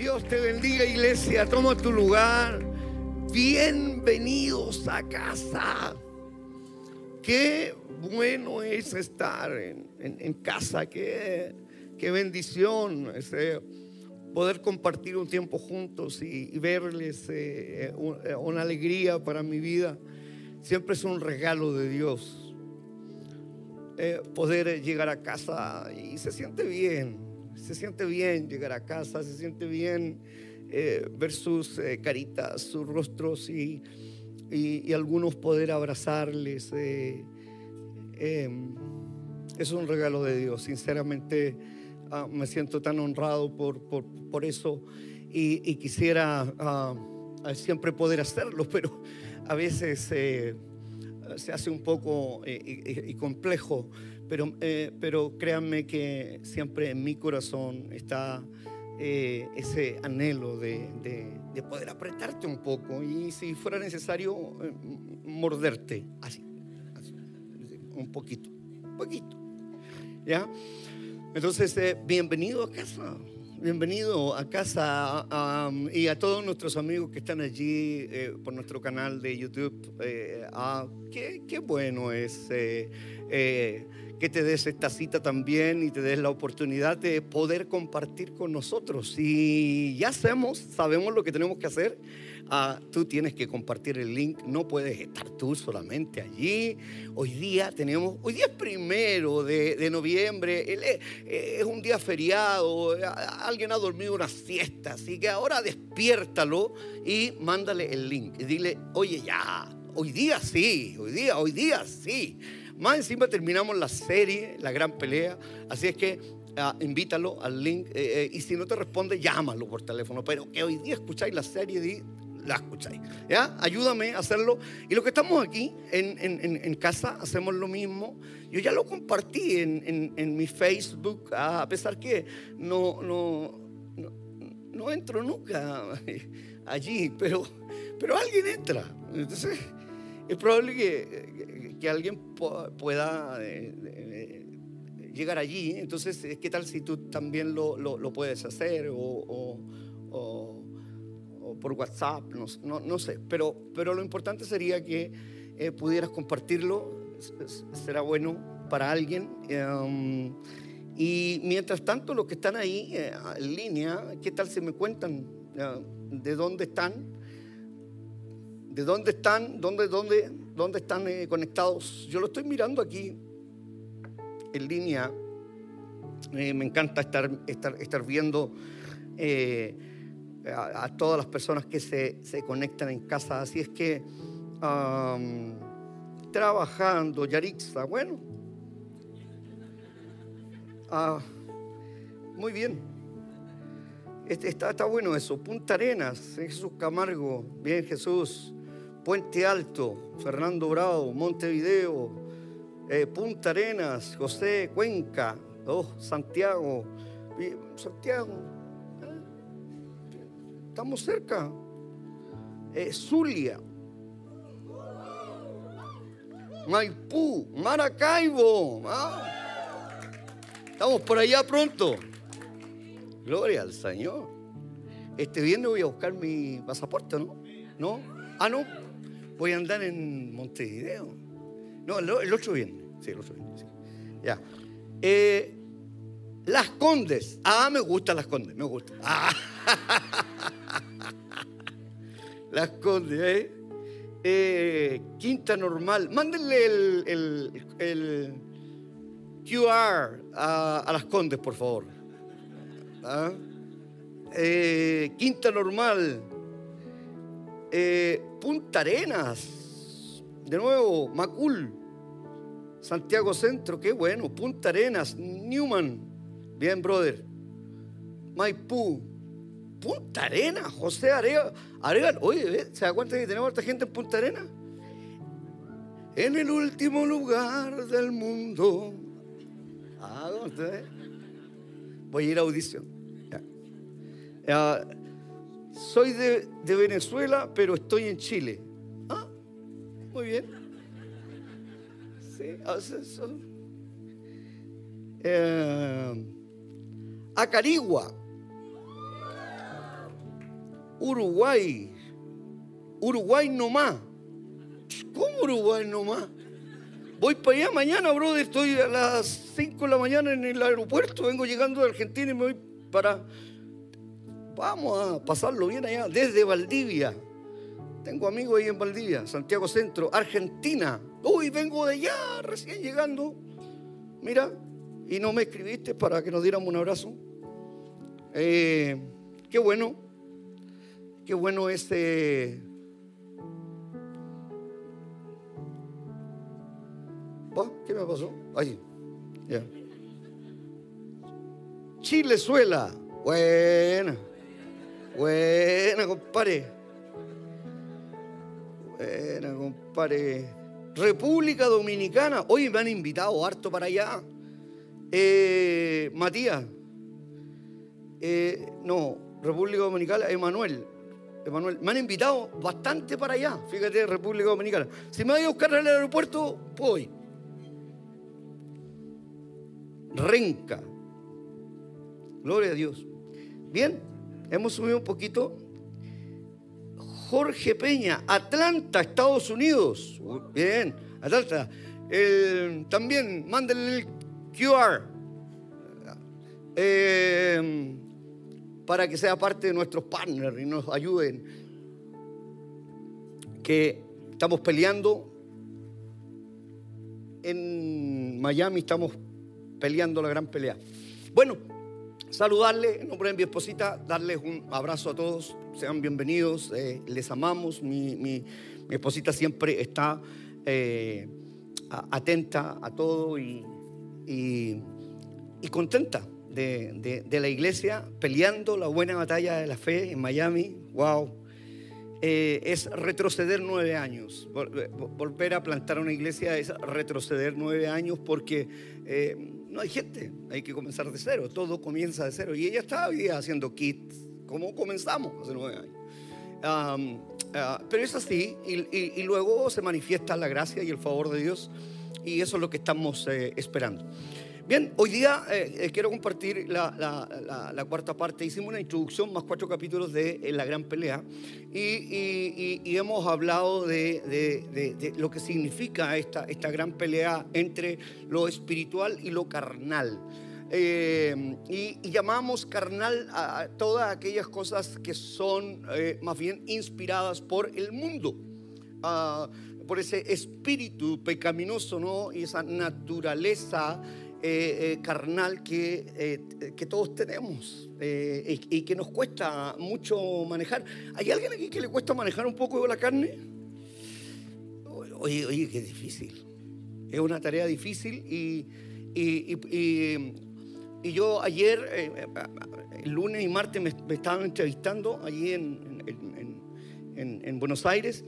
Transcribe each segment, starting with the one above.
Dios te bendiga iglesia, toma tu lugar. Bienvenidos a casa. Qué bueno es estar en, casa, qué, qué bendición ese, poder compartir un tiempo juntos y, verles eh, eh, una alegría para mi vida. Siempre es un regalo de Dios eh, poder llegar a casa y se siente bien se siente bien llegar a casa, se siente bien eh, ver sus eh, caritas, sus rostros y, y, algunos poder abrazarles. Eh, em, es un regalo de Dios, sinceramente ah, me siento tan honrado por, por, por eso y, quisiera ah, siempre poder hacerlo, pero a veces se hace un poco y complejo pero, eh, pero créanme que siempre en mi corazón está eh, ese anhelo de, de, poder apretarte un poco y si fuera necesario eh, morderte, así, un poquito, un poquito. ¿Ya? Entonces, bienvenido a casa. Bienvenido a casa y a todos nuestros amigos que están allí por nuestro canal de YouTube. Ah, qué, bueno es que te des esta cita también y te des la oportunidad de poder compartir con nosotros. Si ya hacemos, sabemos lo que tenemos que hacer, ah, tú tienes que compartir el link, no puedes estar tú solamente allí. Hoy día tenemos, hoy día es primero de, noviembre, es un día feriado, alguien ha dormido una siesta, así que ahora despiértalo y mándale el link y dile, oye ya, hoy día sí, hoy día, hoy día sí. Más encima terminamos la serie, la gran pelea. Así es que ah, invítalo al link. Eh, eh, y si no te responde, llámalo por teléfono. Pero que hoy día escucháis la serie y la escucháis. ¿Ya? Ayúdame a hacerlo. Y lo que estamos aquí en, casa, hacemos lo mismo. Yo ya lo compartí en, mi Facebook, a pesar que no, no, no, entro nunca allí, pero, pero alguien entra. Entonces, es probable que, que alguien pueda eh, eh, llegar allí. Entonces, ¿qué tal si tú también lo, lo, puedes hacer o, por WhatsApp? No, no, sé, pero, pero lo importante sería que pudieras compartirlo. Será bueno para alguien. Em, y mientras tanto, los que están ahí en línea, ¿qué tal si me cuentan de dónde están? ¿De dónde están? ¿Dónde, dónde, dónde están eh, conectados? Yo lo estoy mirando aquí en línea. Eh, me encanta estar, estar, estar viendo eh, a, todas las personas que se, se, conectan en casa. Así es que trabajando, Yarixa, bueno. Ah, muy bien. Este, está, está bueno eso. Punta Arenas, Jesús Camargo. Bien, Jesús. Puente Alto, Fernando Bravo, Montevideo, eh, Punta Arenas, José Cuenca, oh, Santiago, Santiago, estamos cerca, eh, Zulia, Maipú, Maracaibo, ah. estamos por allá pronto. Gloria al Señor. Este viernes voy a buscar mi pasaporte, ¿no? ¿No? Ah, no voy a andar en Montevideo. No, el, otro viene. Sí, el otro viene. Ya. Eh, las Condes. Ah, me gustan las Condes, me gusta. Ah. Las Condes, ¿eh? ¿eh? Quinta Normal. Mándenle el, el, QR a, las Condes, por favor. ¿Ah? Eh, Quinta Normal. Eh, Punta Arenas, de nuevo, Macul, Santiago Centro, qué bueno, Punta Arenas, Newman, bien, brother, Maipú, Punta Arenas, José Arega, oye, ¿se da cuenta que tenemos harta gente en Punta Arenas? En el último lugar del mundo. Ah, ¿dónde? Voy a ir a audición. Soy de, Venezuela, pero estoy en Chile. Ah, muy bien. Sí, eso. Eh, Acarigua. Uruguay. Uruguay nomás. ¿Cómo Uruguay nomás? Voy para allá mañana, brother. Estoy a las 5 de la mañana en el aeropuerto. Vengo llegando de Argentina y me voy para. Vamos a pasarlo bien allá. Desde Valdivia. Tengo amigos ahí en Valdivia, Santiago Centro, Argentina. Uy, vengo de allá, recién llegando. Mira, y no me escribiste para que nos diéramos un abrazo. Eh, qué bueno, qué bueno este. ¿Qué me pasó? Ahí, ya. Chilezuela, buena, buena, compadre. Buena, compadre. República Dominicana, hoy me han invitado harto para allá. Eh, Matías, eh, no, República Dominicana, Emanuel. Emanuel, me han invitado bastante para allá, fíjate, República Dominicana. Si me voy a buscar al aeropuerto, voy. Renca. Gloria a Dios. Bien, hemos subido un poquito. Jorge Peña, Atlanta, Estados Unidos. Bien, Atlanta. también, mándenle el QR. Eh, para que sea parte de nuestros partners y nos ayuden. Que estamos peleando. En Miami estamos peleando la gran pelea. Bueno, saludarle en nombre de mi esposita, darles un abrazo a todos. Sean bienvenidos, eh, les amamos. Mi, esposita siempre está eh, atenta a todo y y, contenta de, la iglesia peleando la buena batalla de la fe en Miami. ¡Wow! Eh, es retroceder nueve años. Volver a plantar una iglesia es retroceder nueve años porque eh, no hay gente, hay que comenzar de cero, todo comienza de cero. Y ella estaba haciendo kits, como comenzamos hace nueve años. Ah, pero es así, y, luego se manifiesta la gracia y el favor de Dios, y eso es lo que estamos eh, esperando. Bien, hoy día eh, eh, quiero compartir la, cuarta parte. Hicimos una introducción más cuatro capítulos de eh, La Gran Pelea y, hemos hablado de, lo que significa esta, gran pelea entre lo espiritual y lo carnal. y, llamamos carnal a todas aquellas cosas que son más bien inspiradas por el mundo. Ah, por ese espíritu pecaminoso, ¿no? Y esa naturaleza eh, eh, carnal que, eh, que, todos tenemos y, que nos cuesta mucho manejar. ¿Hay alguien aquí que le cuesta manejar un poco la carne? Oye, oye, qué difícil. Es una tarea difícil y, y, y yo ayer, el lunes y martes, me, estaban entrevistando allí en, en, en Buenos Aires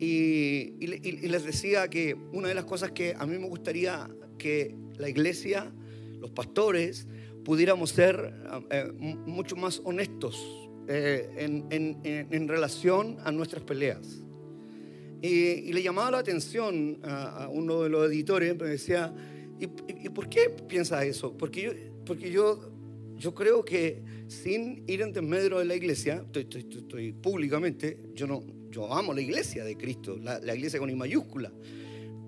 y, les decía que una de las cosas que a mí me gustaría que la iglesia, los pastores, pudiéramos ser eh, mucho más honestos eh, en, relación a nuestras peleas. Y, le llamaba la atención a, uno de los editores, me decía, ¿y, por qué piensa eso? Porque yo, porque yo, yo creo que sin ir en desmedro de la iglesia, estoy, estoy, públicamente, yo, no, yo amo la iglesia de Cristo, la, la iglesia con I mayúscula,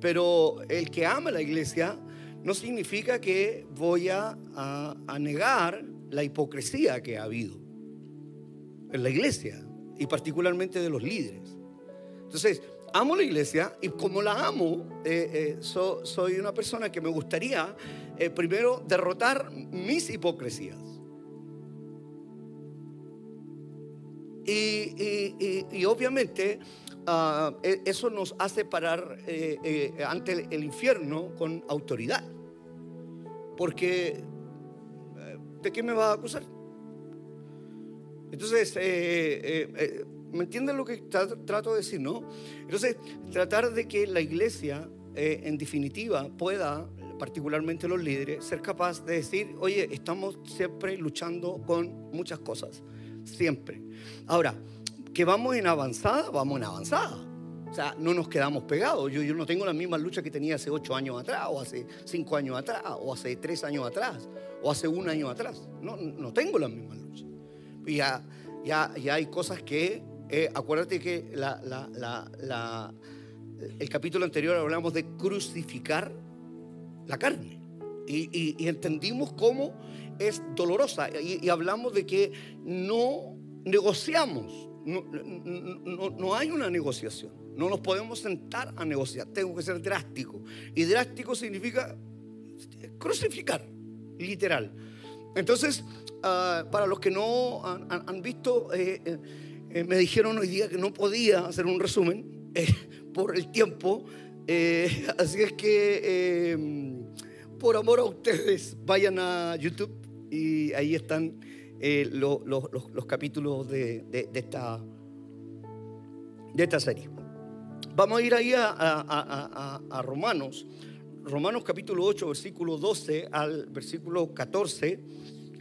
pero el que ama la iglesia no significa que voy a, negar la hipocresía que ha habido en la iglesia y particularmente de los líderes. Entonces, amo la iglesia y como la amo, eh, eh, soy una persona que me gustaría eh, primero derrotar mis hipocresías. Y, obviamente ah, e, eso nos hace parar eh, eh, ante el infierno con autoridad. Porque, eh, ¿de qué me va a acusar? Entonces, ¿me entienden lo que trato de decir, no? Entonces, tratar de que la iglesia, en definitiva, pueda particularmente los líderes, ser capaz de decir, oye, estamos siempre luchando con muchas cosas siempre. Ahora, que vamos en avanzada, vamos en avanzada. O sea, no nos quedamos pegados. Yo, yo no tengo la misma lucha que tenía hace ocho años atrás, o hace cinco años atrás, o hace tres años atrás, o hace un año atrás. No, no tengo la misma lucha. Y ya, ya hay cosas que, eh, acuérdate que la, la, la, el capítulo anterior hablamos de crucificar la carne. Y, y- entendimos cómo es dolorosa. Y hablamos de que no negociamos. No, no- hay una negociación. No nos podemos sentar a negociar. Tengo que ser drástico. Y drástico significa crucificar, literal. Entonces, ah, para los que no han, visto, eh, eh, eh, me dijeron hoy día que no podía hacer un resumen por el tiempo. Así es que, por amor a ustedes, vayan a YouTube y ahí están eh, lo- lo- los, los capítulos de, de- esta, de esta serie. Vamos a ir ahí a, a- a- a- Romanos, Romanos capítulo 8, versículo 12 al versículo 14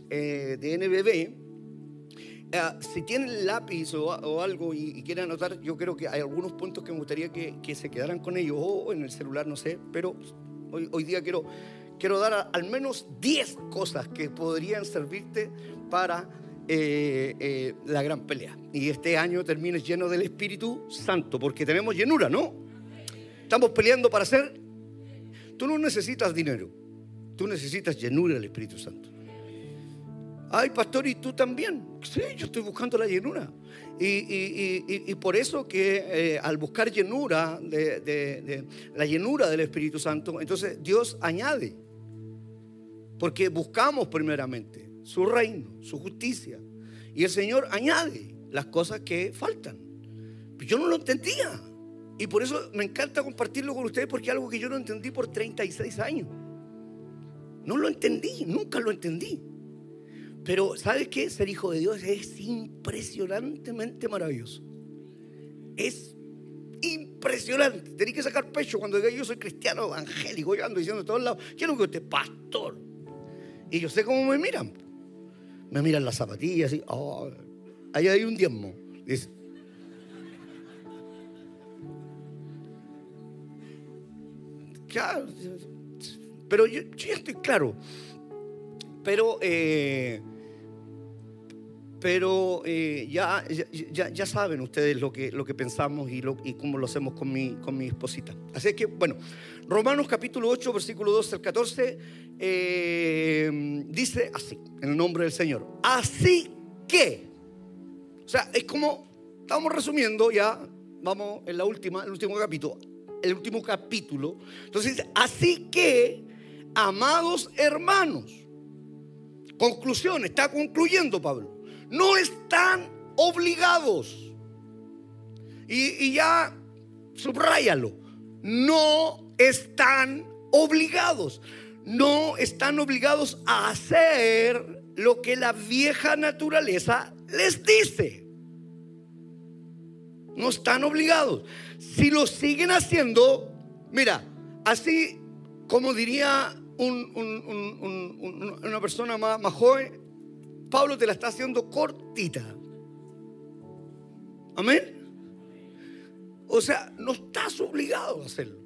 eh, de NBB. Eh, si tienen lápiz o, o algo y, y quieren anotar, yo creo que hay algunos puntos que me gustaría que, que se quedaran con ellos o en el celular, no sé, pero hoy, hoy día quiero, quiero dar al menos 10 cosas que podrían servirte para eh, eh, la gran pelea. Y este año termine lleno del Espíritu Santo, porque tenemos llenura, ¿no? Estamos peleando para ser... Tú no necesitas dinero, tú necesitas llenura del Espíritu Santo. Ay, pastor, ¿y tú también? Sí, yo estoy buscando la llenura. Y, y- y- y- por eso que eh, al buscar llenura, de- de la llenura del Espíritu Santo, entonces Dios añade. Porque buscamos primeramente su reino, su justicia. Y el Señor añade las cosas que faltan. Yo no lo entendía. Y por eso me encanta compartirlo con ustedes porque es algo que yo no entendí por 36 años. No lo entendí, nunca lo entendí. Pero ¿sabes qué? Ser hijo de Dios es impresionantemente maravilloso. Es impresionante. Tenés que sacar pecho cuando diga yo soy cristiano evangélico. Yo ando diciendo de todos lados, quiero que usted pastor. Y yo sé cómo me miran. Me miran las zapatillas y, oh, ahí hay un diezmo. Dice, pero yo, yo estoy claro. Pero, eh, pero eh, ya, ya, ya saben ustedes lo que, lo que pensamos y cómo lo hacemos con mi, con mi esposita. Así que, bueno, Romanos capítulo 8, versículo 12 al 14, eh, dice así, en el nombre del Señor. Así que, o sea, es como, estamos resumiendo ya, vamos en la última, el último capítulo, el último capítulo. Entonces dice, así que, amados hermanos, conclusión, está concluyendo Pablo, no están obligados. Y, y ya, subráyalo, no están obligados. No están obligados a hacer lo que la vieja naturaleza les dice. No están obligados. Si lo siguen haciendo, mira, así como diría un- un- un- un- un- una persona más, más joven, Pablo te la está haciendo cortita. Amén. O sea, no estás obligado a hacerlo.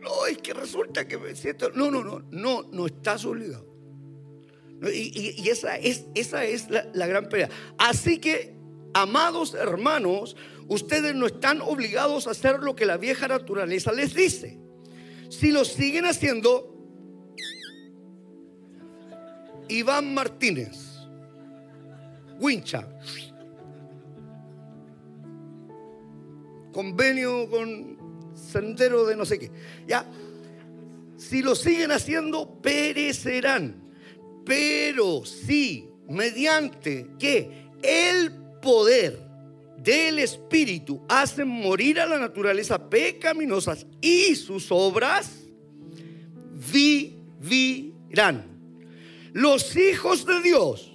No, es que resulta que me siento. No, no, no, no, no estás obligado. Y- y esa es, esa es la, la gran pelea. Así que, amados hermanos, ustedes no están obligados a hacer lo que la vieja naturaleza les dice. Si lo siguen haciendo, Iván Martínez, Wincha, convenio con sendero de no sé qué. Ya, si lo siguen haciendo, perecerán. Pero si mediante que el poder del Espíritu hacen morir a la naturaleza pecaminosa y sus obras, vivirán. Los hijos de Dios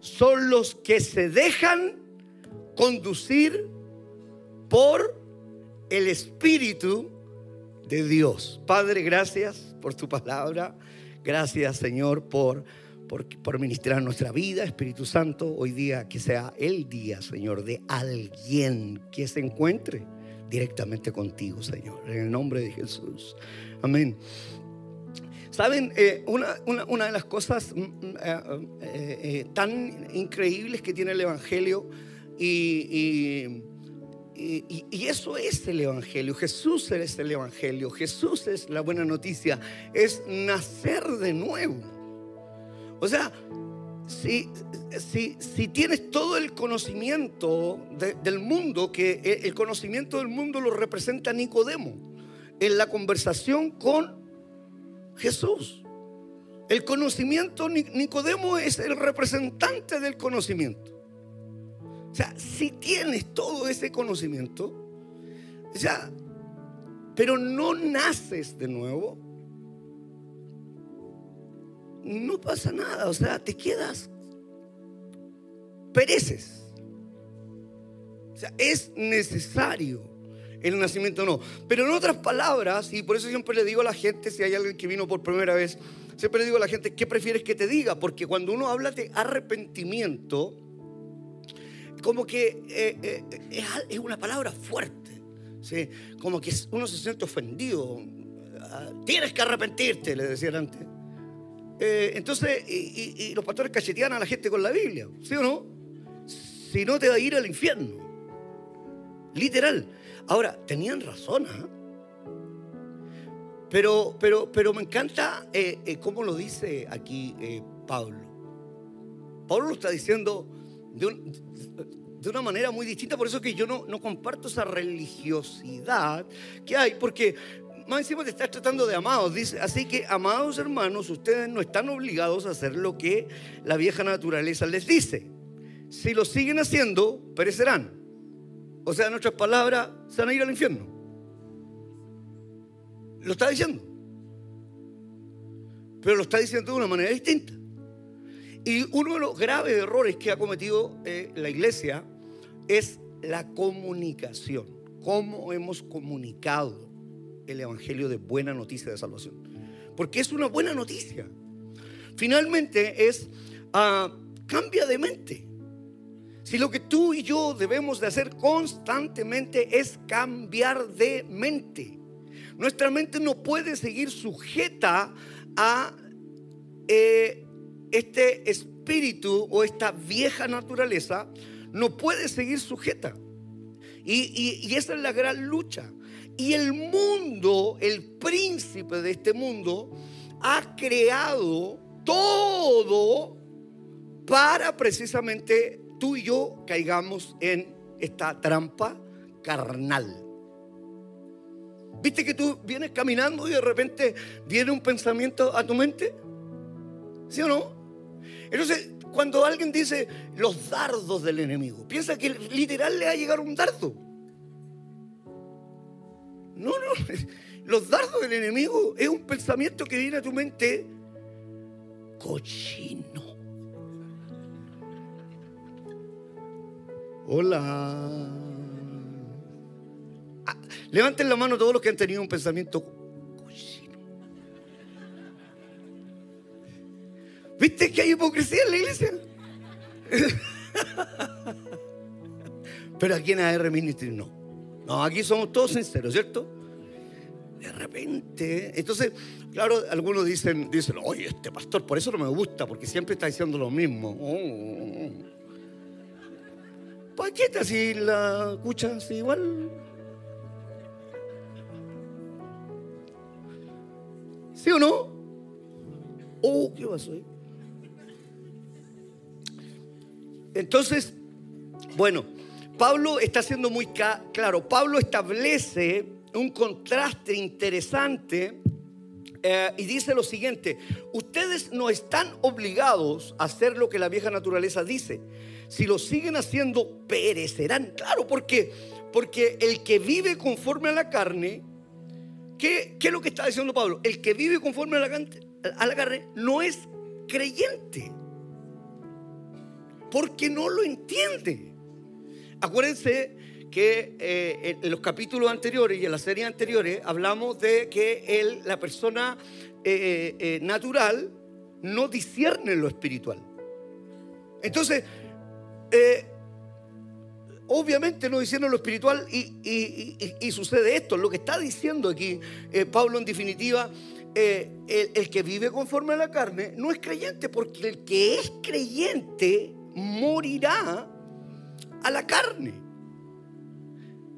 son los que se dejan conducir por el Espíritu de Dios. Padre, gracias por tu palabra. Gracias, Señor, por, por, por ministrar nuestra vida. Espíritu Santo, hoy día que sea el día, Señor, de alguien que se encuentre directamente contigo, Señor. En el nombre de Jesús. Amén. Saben, Eh, una, una- de las cosas mm, mm, eh, eh, tan increíbles que tiene el Evangelio y, eso es el Evangelio. Jesús es el Evangelio. Jesús es la buena noticia. Es nacer de nuevo. O sea, si, si, si tienes todo el conocimiento del mundo, que el conocimiento del mundo lo representa Nicodemo en la conversación con Jesús. El conocimiento, Nicodemo es el representante del conocimiento. O sea, si tienes todo ese conocimiento, ya, pero no naces de nuevo, no pasa nada. O sea, te quedas, pereces. O sea, es necesario el nacimiento no. Pero en otras palabras, y por eso siempre le digo a la gente, si hay alguien que vino por primera vez, siempre le digo a la gente, ¿qué prefieres que te diga? Porque cuando uno habla de arrepentimiento, como que eh, eh, es, una palabra fuerte, ¿sí? como que uno se siente ofendido. Ah, tienes que arrepentirte, le decían antes. Eh, entonces, y, los pastores cachetean a la gente con la Biblia, ¿sí o no? Si no te va a ir al infierno. Literal. Ahora, tenían razón, ¿ah? Pero, pero, pero me encanta cómo lo dice aquí Pablo. Pablo lo está diciendo de, una manera muy distinta. Por eso que yo no, no comparto esa religiosidad que hay, porque más encima te estás tratando de amados. Dice, así que, amados hermanos, ustedes no están obligados a hacer lo que la vieja naturaleza les dice. Si lo siguen haciendo, perecerán. O sea, en otras palabras, se van a ir al infierno. Lo está diciendo. Pero lo está diciendo de una manera distinta. Y uno de los graves errores que ha cometido eh, la iglesia es la comunicación. ¿Cómo hemos comunicado el Evangelio de buena noticia de salvación? Porque es una buena noticia. Finalmente es uh, cambia de mente. Si lo que tú y yo debemos de hacer constantemente es cambiar de mente. Nuestra mente no puede seguir sujeta a eh, este espíritu o esta vieja naturaleza no puede seguir sujeta. Y, esa es la gran lucha. Y el mundo, el príncipe de este mundo, ha creado todo para precisamente tú y yo caigamos en esta trampa carnal. ¿Viste que tú vienes caminando y de repente viene un pensamiento a tu mente? ¿Sí o no? Entonces, cuando alguien dice los dardos del enemigo, piensa que literal le va a llegar un dardo. No, no, los dardos del enemigo es un pensamiento que viene a tu mente cochino. Hola. Ah, levanten la mano todos los que han tenido un pensamiento ¿Viste que hay hipocresía en la iglesia? Pero aquí en AR Ministry no. No, aquí somos todos sinceros, ¿cierto? De repente, entonces, claro, algunos dicen, dicen, oye, este pastor, por eso no me gusta, porque siempre está diciendo lo mismo. Oh, ¿Para qué te así la escuchas igual? ¿Sí o no? Oh, ¿qué pasó ahí? Entonces, bueno, Pablo está siendo muy claro. Pablo establece un contraste interesante eh, y dice lo siguiente, ustedes no están obligados a hacer lo que la vieja naturaleza dice. Si lo siguen haciendo, perecerán. Claro, porque, porque el que vive conforme a la carne, ¿qué, ¿qué, es lo que está diciendo Pablo? El que vive conforme a la, a la carne no es creyente porque no lo entiende. Acuérdense que eh, en los capítulos anteriores y en las series anteriores hablamos de que la persona eh, eh, natural no discierne lo espiritual. Entonces, obviamente no discierne lo espiritual y, sucede esto. Lo que está diciendo aquí Pablo en definitiva, el que vive conforme a la carne no es creyente porque el que es creyente morirá a la carne.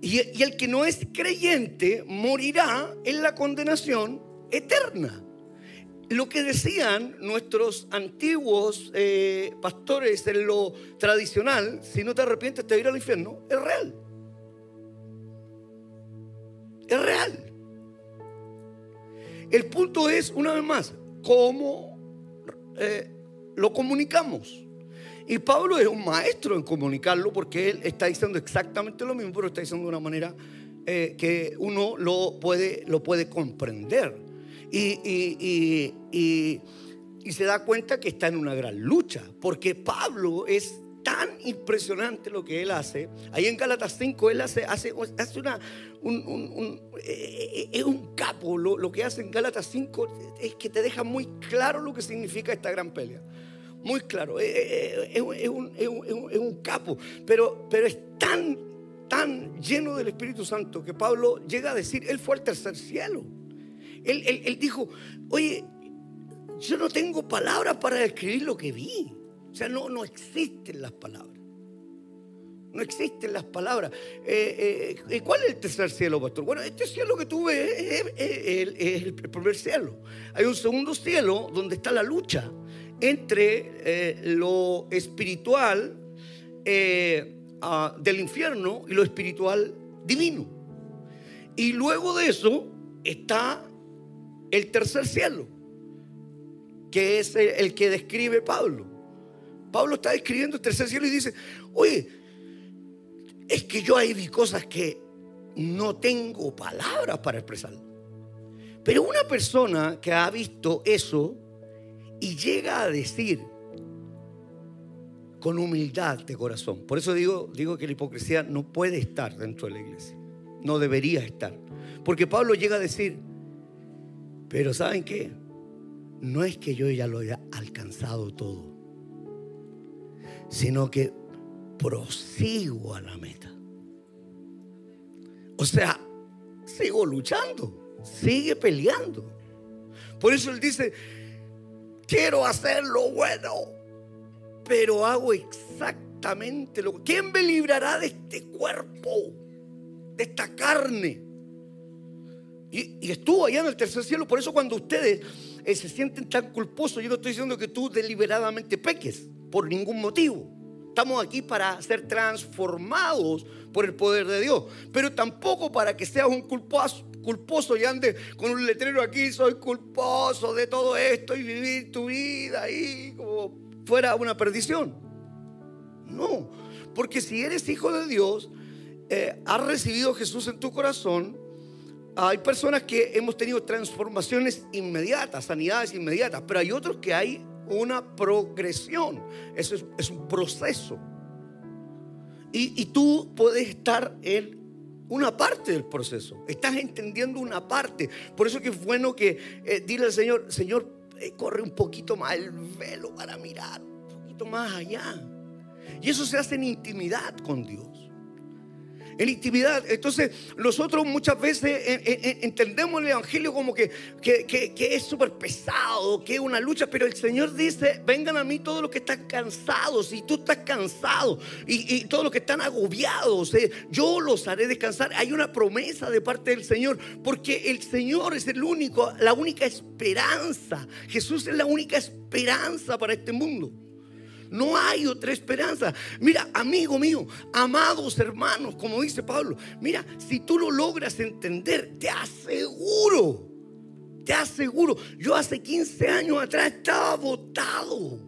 Y, el que no es creyente morirá en la condenación eterna. Lo que decían nuestros antiguos eh, pastores en lo tradicional, si no te arrepientes te ir al infierno, es real. Es real. El punto es, una vez más, cómo eh, lo comunicamos. Y Pablo es un maestro en comunicarlo porque él está diciendo exactamente lo mismo, pero está diciendo de una manera eh, que uno lo puede, lo puede comprender y, y, se da cuenta que está en una gran lucha, porque Pablo es tan impresionante lo que él hace. Ahí en Gálatas 5 él hace, hace, hace una, un, eh, es un capo. Lo, lo, que hace en Gálatas 5 es que te deja muy claro lo que significa esta gran pelea. Muy claro. Es, un, capo. Pero, pero es tan, tan lleno del Espíritu Santo que Pablo llega a decir, él fue al tercer cielo. Él, dijo, oye, yo no tengo palabras para describir lo que vi. O sea, no, no existen las palabras. No existen las palabras. Eh, eh, ¿Cuál es el tercer cielo, pastor? Bueno, este cielo que tú ves es, el primer cielo. Hay un segundo cielo donde está la lucha entre eh, lo espiritual del infierno y lo espiritual divino. Y luego de eso está el tercer cielo, que es el que describe Pablo. Pablo está describiendo el tercer cielo y dice, oye, es que yo ahí vi cosas que no tengo palabras para expresar. Pero una persona que ha visto eso y llega a decir con humildad de corazón, por eso digo, digo que la hipocresía no puede estar dentro de la iglesia, no debería estar. Porque Pablo llega a decir, pero ¿saben qué? No es que yo ya lo haya alcanzado todo, sino que prosigo a la meta. O sea, sigo luchando, sigue peleando. Por eso él dice, quiero hacer lo bueno, pero hago exactamente lo. ¿Quién me librará de este cuerpo, de esta carne? Y, estuvo allá en el tercer cielo. Por eso cuando ustedes eh, se sienten tan culposos, yo no estoy diciendo que tú deliberadamente peques por ningún motivo. Estamos aquí para ser transformados por el poder de Dios. Pero tampoco para que seas un culposo, culposo y andes con un letrero aquí, soy culposo de todo esto y vivir tu vida ahí como fuera una perdición. No, porque si eres hijo de Dios, eh, has recibido Jesús en tu corazón, hay personas que hemos tenido transformaciones inmediatas, sanidades inmediatas, pero hay otros que hay una progresión. Eso es, un proceso. Y, tú puedes estar en una parte del proceso. Estás entendiendo una parte. Por eso que es bueno que eh, dile al Señor, Señor, eh, corre un poquito más el velo para mirar, un poquito más allá. Y eso se hace en intimidad con Dios en intimidad. Entonces, nosotros muchas veces entendemos el Evangelio como que, es súper pesado, que es una lucha, pero el Señor dice, vengan a mí todos los que están cansados, y tú estás cansado, y, todos los que están agobiados, eh, yo los haré descansar. Hay una promesa de parte del Señor, porque el Señor es el único, la única esperanza. Jesús es la única esperanza para este mundo. No hay otra esperanza. Mira, amigo mío, amados hermanos, como dice Pablo, mira, si tú lo logras entender, te aseguro, te aseguro, yo hace 15 años atrás estaba votado.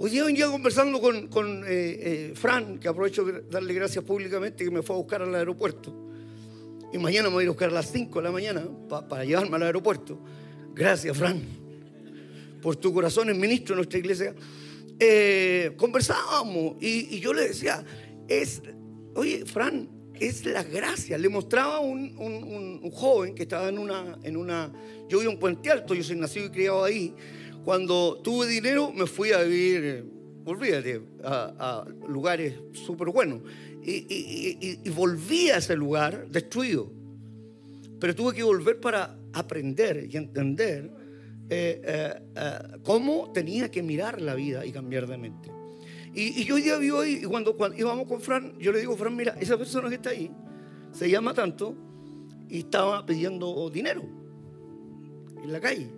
Hoy día venía conversando con, con eh, eh, Fran, que aprovecho de darle gracias públicamente, que me fue a buscar al aeropuerto. Y mañana me voy a buscar a las 5 de la mañana para llevarme al aeropuerto. Gracias, Fran por tu corazón, es ministro de nuestra iglesia, eh, conversábamos y, yo le decía, es, oye, Fran, es la gracia. Le mostraba un, un, joven que estaba en una, en una, yo vivo en Puente Alto, yo soy nacido y criado ahí. Cuando tuve dinero me fui a vivir, olvídate, a, lugares súper buenos. Y, y, y volví a ese lugar destruido. Pero tuve que volver para aprender y entender eh, eh, eh, cómo tenía que mirar la vida y cambiar de mente. Y, yo hoy día vivo ahí y cuando, íbamos con Fran, yo le digo, Fran, mira, esa persona que está ahí se llama tanto y estaba pidiendo dinero en la calle.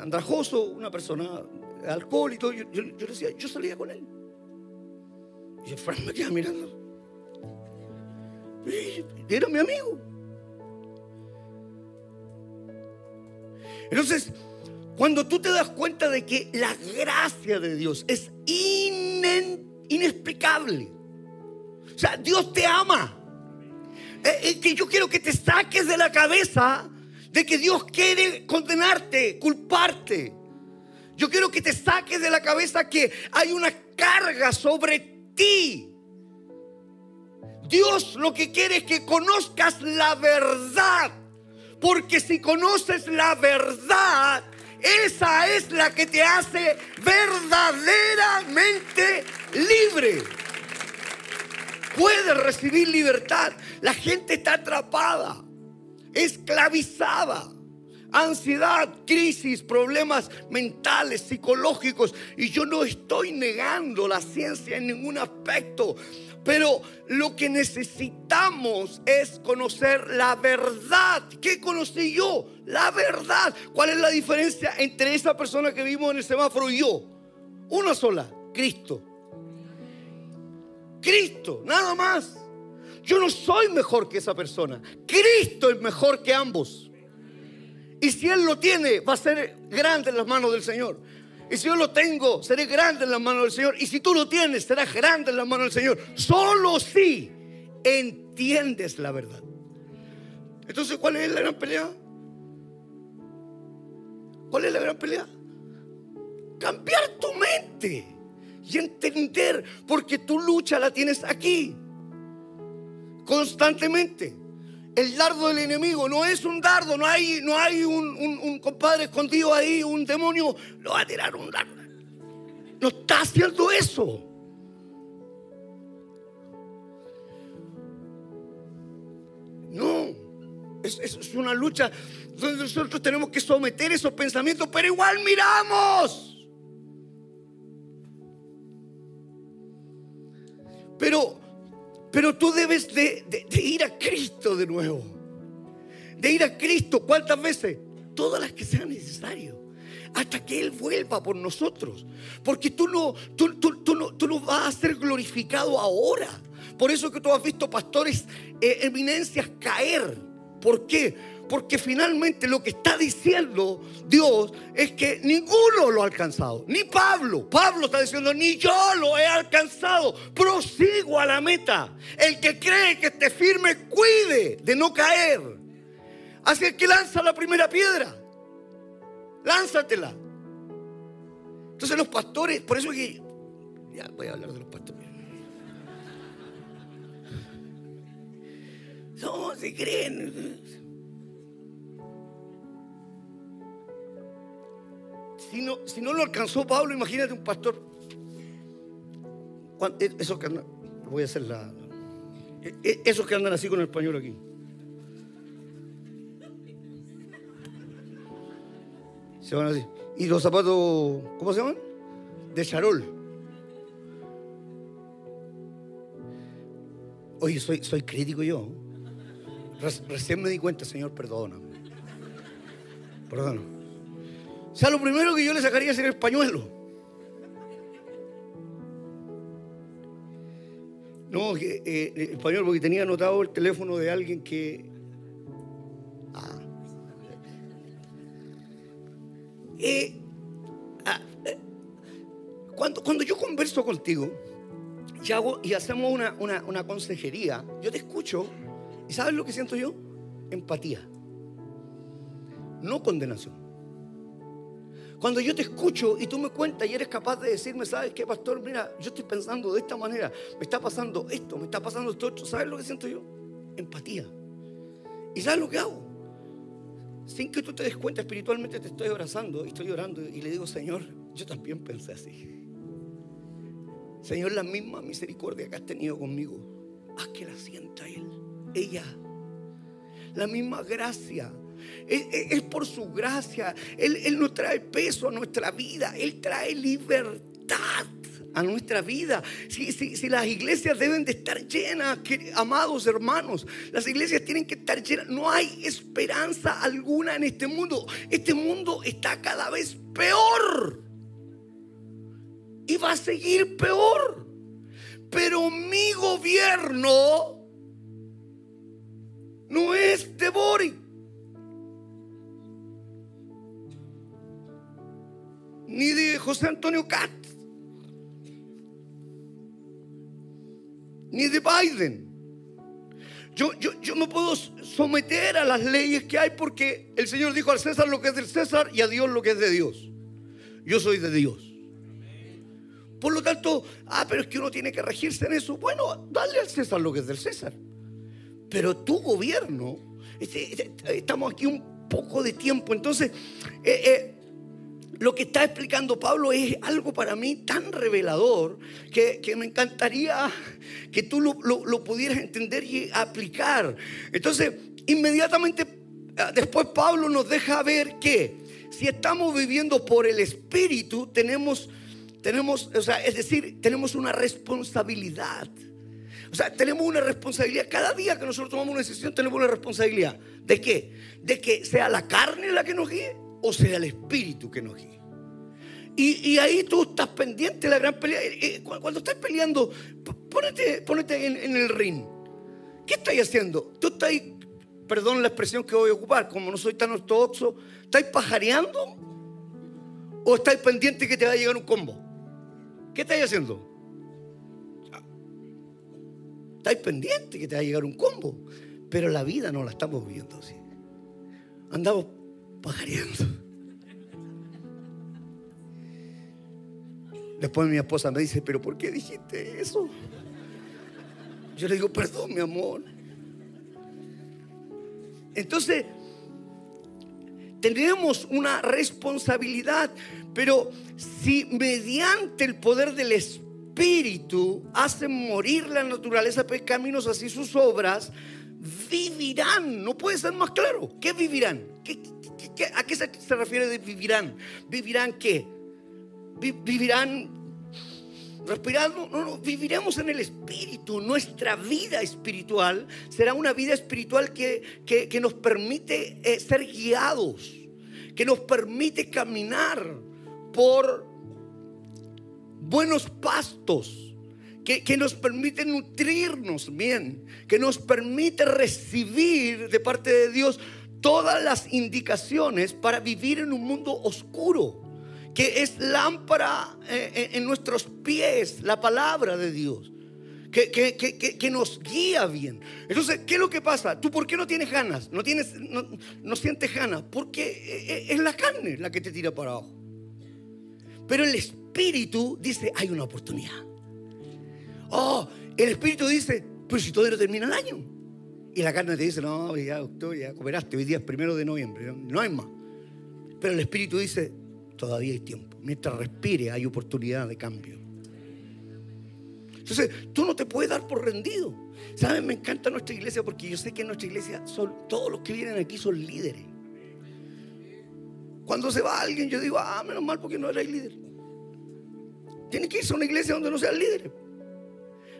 Andrajoso, una persona alcohol y todo. Yo, le decía, yo salía con él. Y Fran me queda mirando. Era mi amigo. Entonces, cuando tú te das cuenta de que la gracia de Dios es inexplicable. O sea, Dios te ama. Eh, que yo quiero que te saques de la cabeza de que Dios quiere condenarte, culparte. Yo quiero que te saques de la cabeza que hay una carga sobre ti. Dios lo que quiere es que conozcas la verdad. Porque si conoces la verdad, esa es la que te hace verdaderamente libre. Puedes recibir libertad. La gente está atrapada, esclavizada. Ansiedad, crisis, problemas mentales, psicológicos. Y yo no estoy negando la ciencia en ningún aspecto. Pero lo que necesitamos es conocer la verdad. ¿Qué conocí yo? La verdad. ¿Cuál es la diferencia entre esa persona que vimos en el semáforo y yo? Una sola, Cristo. Cristo, nada más. Yo no soy mejor que esa persona. Cristo es mejor que ambos. Y si Él lo tiene, va a ser grande en las manos del Señor. Y si yo lo tengo, seré grande en las manos del Señor. Y si tú lo tienes, serás grande en las manos del Señor. Solo si entiendes la verdad. Entonces, ¿cuál es la gran pelea? ¿Cuál es la gran pelea? Cambiar tu mente y entender, porque tu lucha la tienes aquí, constantemente. El dardo del enemigo no es un dardo, no hay, no hay un, compadre escondido ahí, un demonio, lo va a tirar un dardo. No está haciendo eso. No, es, es, una lucha donde nosotros tenemos que someter esos pensamientos, pero igual miramos. Pero pero tú debes de, ir a Cristo de nuevo. De ir a Cristo. ¿Cuántas veces? Todas las que sean necesarias. Hasta que Él vuelva por nosotros. Porque tú no, tú, no, tú no vas a ser glorificado ahora. Por eso que tú has visto pastores, eh, eminencias caer. ¿Por qué? Porque finalmente lo que está diciendo Dios es que ninguno lo ha alcanzado. Ni Pablo. Pablo está diciendo, ni yo lo he alcanzado. Prosigo a la meta. El que cree que esté firme, cuide de no caer. Así es que lanza la primera piedra. Lánzatela. Entonces los pastores, por eso que... Ya voy a hablar de los pastores. No, se creen. Si no, si no lo alcanzó Pablo, imagínate un pastor. E, esos que andan, voy a hacer la. E, e, esos que andan así con el español aquí. Se van así. Y los zapatos, ¿cómo se llaman? De charol. Oye, soy, soy crítico yo. Recién me di cuenta, Señor, perdóname. Perdóname. O sea, lo primero que yo le sacaría sería el pañuelo. No, eh, el pañuelo, porque tenía anotado el teléfono de alguien que. Ah. Eh, ah eh, cuando, cuando yo converso contigo y, hago, y hacemos una, una, una consejería, yo te escucho y ¿sabes lo que siento yo? Empatía, no condenación. Cuando yo te escucho y tú me cuentas y eres capaz de decirme, ¿sabes qué, pastor? Mira, yo estoy pensando de esta manera, me está pasando esto, me está pasando esto otro. ¿Sabes lo que siento yo? Empatía. ¿Y sabes lo que hago? Sin que tú te des cuenta, espiritualmente te estoy abrazando y estoy llorando y le digo, Señor, yo también pensé así. Señor, la misma misericordia que has tenido conmigo, haz que la sienta Él, ella. La misma gracia es, por su gracia. Él, él no trae peso a nuestra vida. Él trae libertad a nuestra vida. Si, las iglesias deben de estar llenas, amados hermanos, las iglesias tienen que estar llenas. No hay esperanza alguna en este mundo. Este mundo está cada vez peor. Y va a seguir peor. Pero mi gobierno no es de Boris. Ni de José Antonio Cat. Ni de Biden. Yo, yo, yo me puedo someter a las leyes que hay porque el Señor dijo al César lo que es del César y a Dios lo que es de Dios. Yo soy de Dios. Por lo tanto, ah, pero es que uno tiene que regirse en eso. Bueno, dale al César lo que es del César. Pero tu gobierno, este, este, estamos aquí un poco de tiempo, entonces eh, eh, lo que está explicando Pablo es algo para mí tan revelador que, me encantaría que tú lo, lo, pudieras entender y aplicar. Entonces, inmediatamente ah, después Pablo nos deja ver que si estamos viviendo por el Espíritu, tenemos, tenemos, o sea, es decir, tenemos una responsabilidad. O sea, tenemos una responsabilidad. Cada día que nosotros tomamos una decisión, tenemos una responsabilidad. ¿De qué? De que sea la carne la que nos guíe o sea el espíritu que nos guíe. Y, ahí tú estás pendiente de la gran pelea. Cuando estás peleando, ponete, en, el ring. ¿Qué estás haciendo? Tú estás, perdón la expresión que voy a ocupar, como no soy tan ortodoxo, ¿estás pajareando? ¿O estás pendiente que te va a llegar un combo? ¿Qué estás haciendo? Estáis pendiente que te va a llegar un combo. Pero la vida no la estamos viviendo así. Andamos pajareando. Después mi esposa me dice, pero ¿por qué dijiste eso? Yo le digo, perdón, mi amor. Entonces, tenemos una responsabilidad, pero si mediante el poder del Espíritu, espíritu hace morir la naturaleza pecaminos, así sus obras, vivirán. No puede ser más claro. ¿Qué vivirán? A qué se, refiere de vivirán? ¿Vivirán qué? ¿Vivirán respirando? No, no, viviremos en el espíritu. Nuestra vida espiritual será una vida espiritual que, que, nos permite eh, ser guiados, que nos permite caminar por buenos pastos, que, nos permite nutrirnos bien, que nos permite recibir de parte de Dios todas las indicaciones para vivir en un mundo oscuro, que es lámpara eh, en nuestros pies, la palabra de Dios. Que, que, nos guía bien. Entonces, ¿qué es lo que pasa? ¿Tú por qué no tienes ganas? No, tienes, no, no sientes ganas. Porque eh, eh, es la carne la que te tira para abajo. Pero el espíritu dice, hay una oportunidad. Oh, el espíritu dice, pero si todavía no termina el año. Y la carne te dice, no, ya, octubre, ya cooperaste, hoy día es primero de noviembre, no hay más. Pero el espíritu dice, todavía hay tiempo. Mientras respire hay oportunidad de cambio. Entonces, tú no te puedes dar por rendido. ¿Sabes? Me encanta nuestra iglesia porque yo sé que en nuestra iglesia son, todos los que vienen aquí son líderes. Cuando se va alguien, yo digo, ah, menos mal porque no eres líder. Tiene que irse a una iglesia donde no sean líderes.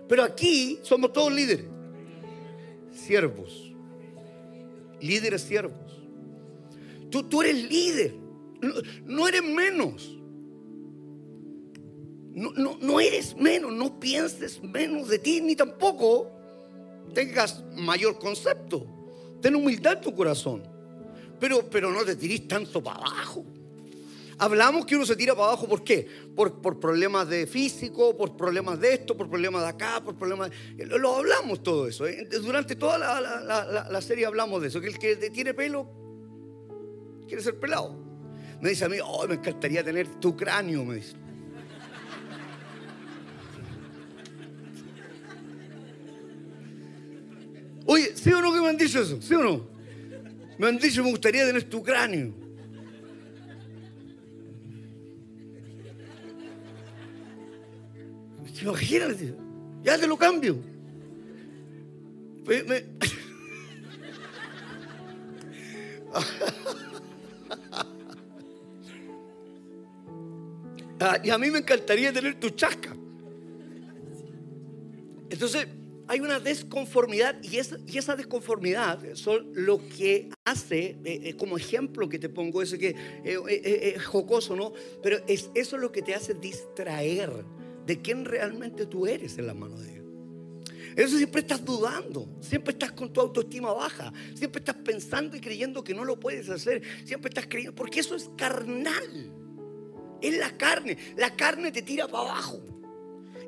Pero aquí somos todos líderes. Siervos. Líderes siervos. Tú, tú eres líder. No, eres menos. No, no, no eres menos. No pienses menos de ti ni tampoco tengas mayor concepto. Ten humildad en tu corazón. Pero, pero no te tirís tanto para abajo. Hablamos que uno se tira para abajo, ¿por qué? Por, por problemas de físico, por problemas de esto, por problemas de acá, por problemas... Lo hablamos todo eso. ¿eh? Durante toda la, serie hablamos de eso, que el que tiene pelo quiere ser pelado. Me dice a mí, oh, me encantaría tener tu cráneo, me dice. Oye, ¿sí o no que me han dicho eso? ¿Sí o no? Me han dicho, me gustaría tener tu cráneo. Imagínate, ya te lo cambio. Ah, y a mí me encantaría tener tu chasca. Entonces, hay una desconformidad y, esa desconformidad son lo que hace, eh, eh, como ejemplo que te pongo, eso que eh, es jocoso, ¿no? Pero es, eso es lo que te hace distraer de quién realmente tú eres en la mano de Dios. Eso siempre estás dudando, siempre estás con tu autoestima baja, siempre estás pensando y creyendo que no lo puedes hacer, siempre estás creyendo, porque eso es carnal, es la carne, la carne te tira para abajo,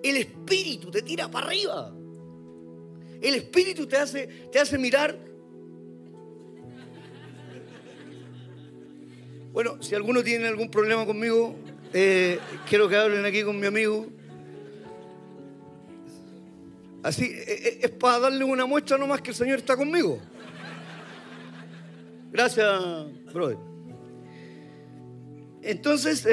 el espíritu te tira para arriba. El Espíritu te hace, te hace mirar. Bueno, si alguno tiene algún problema conmigo, eh, quiero que hablen aquí con mi amigo. Así, eh, eh, es para darle una muestra nomás que el Señor está conmigo. Gracias, brother. Entonces,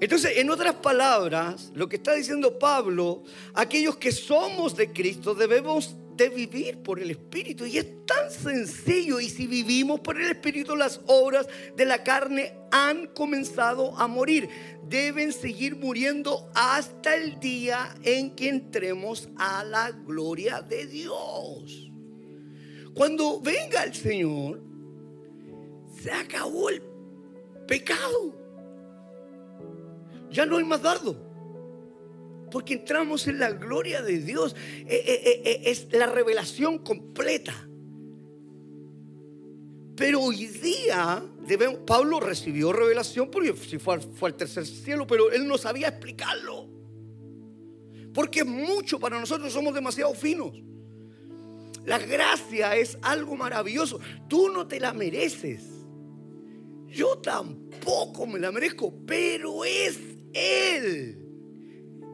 Entonces, en otras palabras, lo que está diciendo Pablo, aquellos que somos de Cristo debemos de vivir por el Espíritu. Y es tan sencillo. Y si vivimos por el Espíritu, las obras de la carne han comenzado a morir. Deben seguir muriendo hasta el día en que entremos a la gloria de Dios. Cuando venga el Señor, se acabó el pecado ya no hay más dardo. Porque entramos en la gloria de Dios. Eh, eh, eh, es la revelación completa. Pero hoy día, debemos, Pablo recibió revelación porque fue fue al tercer cielo, pero él no sabía explicarlo. Porque es mucho para nosotros, somos demasiado finos. La gracia es algo maravilloso. Tú no te la mereces. Yo tampoco me la merezco, pero es él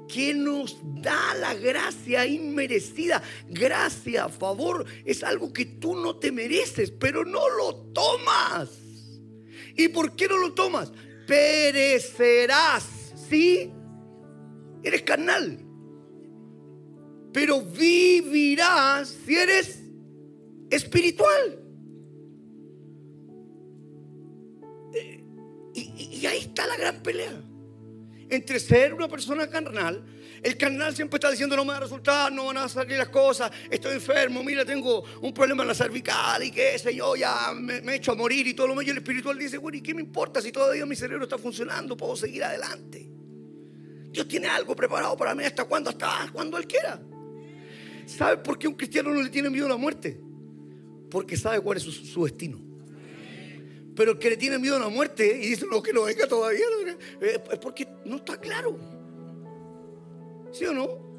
que nos da la gracia inmerecida. Gracia, favor, es algo que tú no te mereces, pero no lo tomas. ¿Y por qué no lo tomas? Perecerás, ¿sí? Eres carnal. Pero vivirás si eres espiritual. Eh, y ahí está la gran pelea entre ser una persona carnal. El carnal siempre está diciendo no me va a resultar, no van a salir las cosas, estoy enfermo, mira, tengo un problema en la cervical y qué sé yo, ya me, he hecho a morir y todo lo. Y el espiritual dice, bueno, ¿y qué me importa si todavía mi cerebro está funcionando? Puedo seguir adelante. Dios tiene algo preparado para mí hasta cuando, hasta cuando Él quiera. ¿Sabe por qué un cristiano no le tiene miedo a la muerte? Porque sabe cuál es su destino. Pero el que le tiene miedo a la muerte y dice, no, que no venga todavía, es porque no está claro. ¿Sí o no?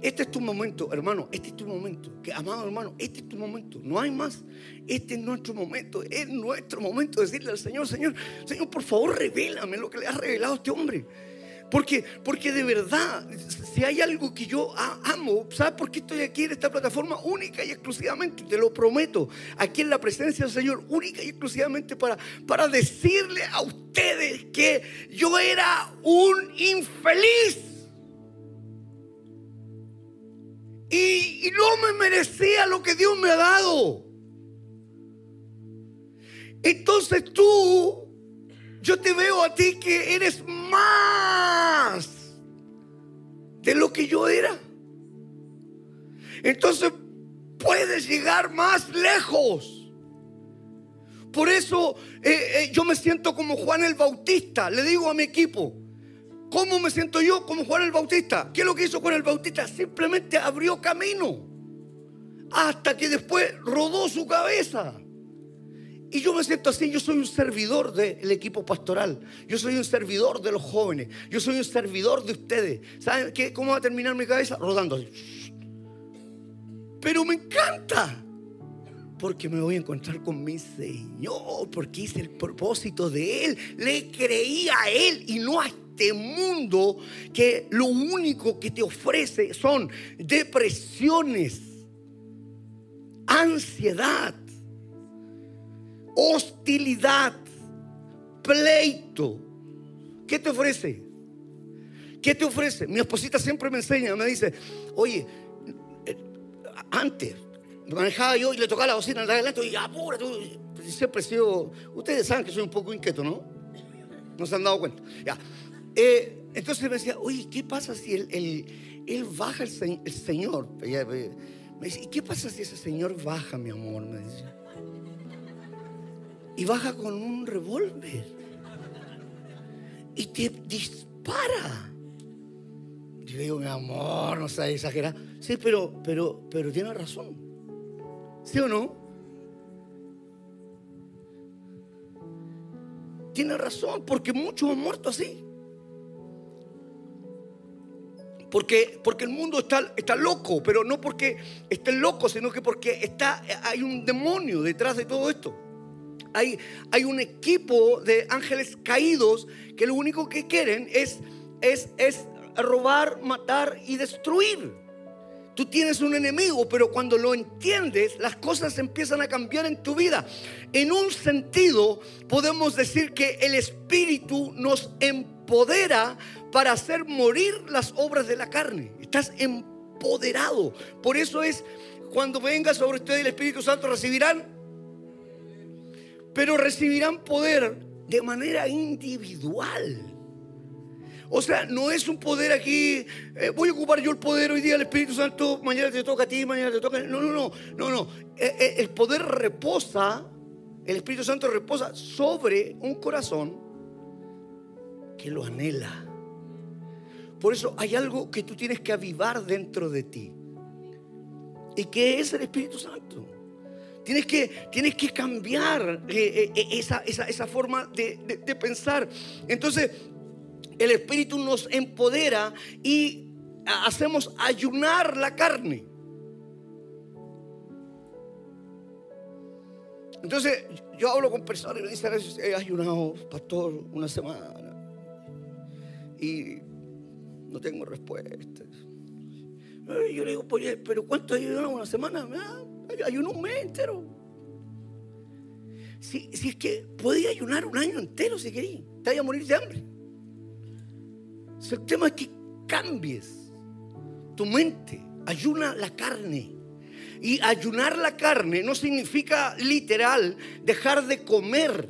Este es tu momento, hermano, este es tu momento. Que, amado hermano, este es tu momento. No hay más. Este es nuestro momento. Es nuestro momento de decirle al Señor, Señor, Señor, por favor, revélame lo que le ha revelado a este hombre. Porque, porque de verdad, si hay algo que yo amo, ¿sabes por qué estoy aquí en esta plataforma única y exclusivamente? Te lo prometo, aquí en la presencia del Señor, única y exclusivamente para, para decirle a ustedes que yo era un infeliz. Y, y no me merecía lo que Dios me ha dado. Entonces tú yo te veo a ti que eres más lo que yo era. Entonces puedes llegar más lejos. Por eso eh, eh, yo me siento como Juan el Bautista. Le digo a mi equipo, ¿cómo me siento yo como Juan el Bautista? ¿Qué es lo que hizo Juan el Bautista? Simplemente abrió camino. Hasta que después rodó su cabeza. Y yo me siento así, yo soy un servidor del equipo pastoral, yo soy un servidor de los jóvenes, yo soy un servidor de ustedes. ¿Saben qué? ¿Cómo va a terminar mi cabeza? Rodando. Pero me encanta, porque me voy a encontrar con mi Señor, porque hice el propósito de Él, le creí a Él y no a este mundo que lo único que te ofrece son depresiones, ansiedad hostilidad, pleito. ¿Qué te ofrece? ¿Qué te ofrece? Mi esposita siempre me enseña, me dice, oye, eh, antes manejaba yo y le tocaba la bocina en adelante y apura, tú. Siempre he sido, ustedes saben que soy un poco inquieto, ¿no? No se han dado cuenta. Ya. Eh, entonces me decía, oye, ¿qué pasa si él, baja el, el Señor? Me dice, ¿y qué pasa si ese Señor baja, mi amor? Me dice. Y baja con un revólver. Y te dispara. Yo digo, mi amor, no sé exagerar. Sí, pero, pero, pero tiene razón. ¿Sí o no? Tiene razón, porque muchos han muerto así. Porque, porque el mundo está, está loco, pero no porque esté loco, sino que porque está, hay un demonio detrás de todo esto. Hay, un equipo de ángeles caídos que lo único que quieren es robar, matar y destruir. Tú tienes un enemigo, pero cuando lo entiendes, las cosas empiezan a cambiar en tu vida. En un sentido, podemos decir que el Espíritu nos empodera para hacer morir las obras de la carne. Estás empoderado. Por eso es, cuando venga sobre ustedes el Espíritu Santo, recibirán, pero recibirán poder de manera individual. O sea, no es un poder aquí, eh, voy a ocupar yo el poder hoy día del Espíritu Santo, mañana te toca a ti, mañana te toca. No, no, no, no, no. Eh, eh, el poder reposa, el Espíritu Santo reposa sobre un corazón que lo anhela. Por eso hay algo que tú tienes que avivar dentro de ti. ¿Y qué es el Espíritu Santo? Tienes que, tienes que cambiar esa, esa, forma de, de pensar. Entonces, el Espíritu nos empodera y hacemos ayunar la carne. Entonces, yo hablo con personas y me dicen, he ayunado, pastor, una semana y no tengo respuestas. Yo le digo, pero ¿cuánto ayunado una semana? Ah, ayuno un mes entero. Si, si, es que podía ayunar un año entero si quería, te vaya a morir de hambre. El tema es que cambies tu mente, ayuna la carne. Y ayunar la carne no significa literal dejar de comer.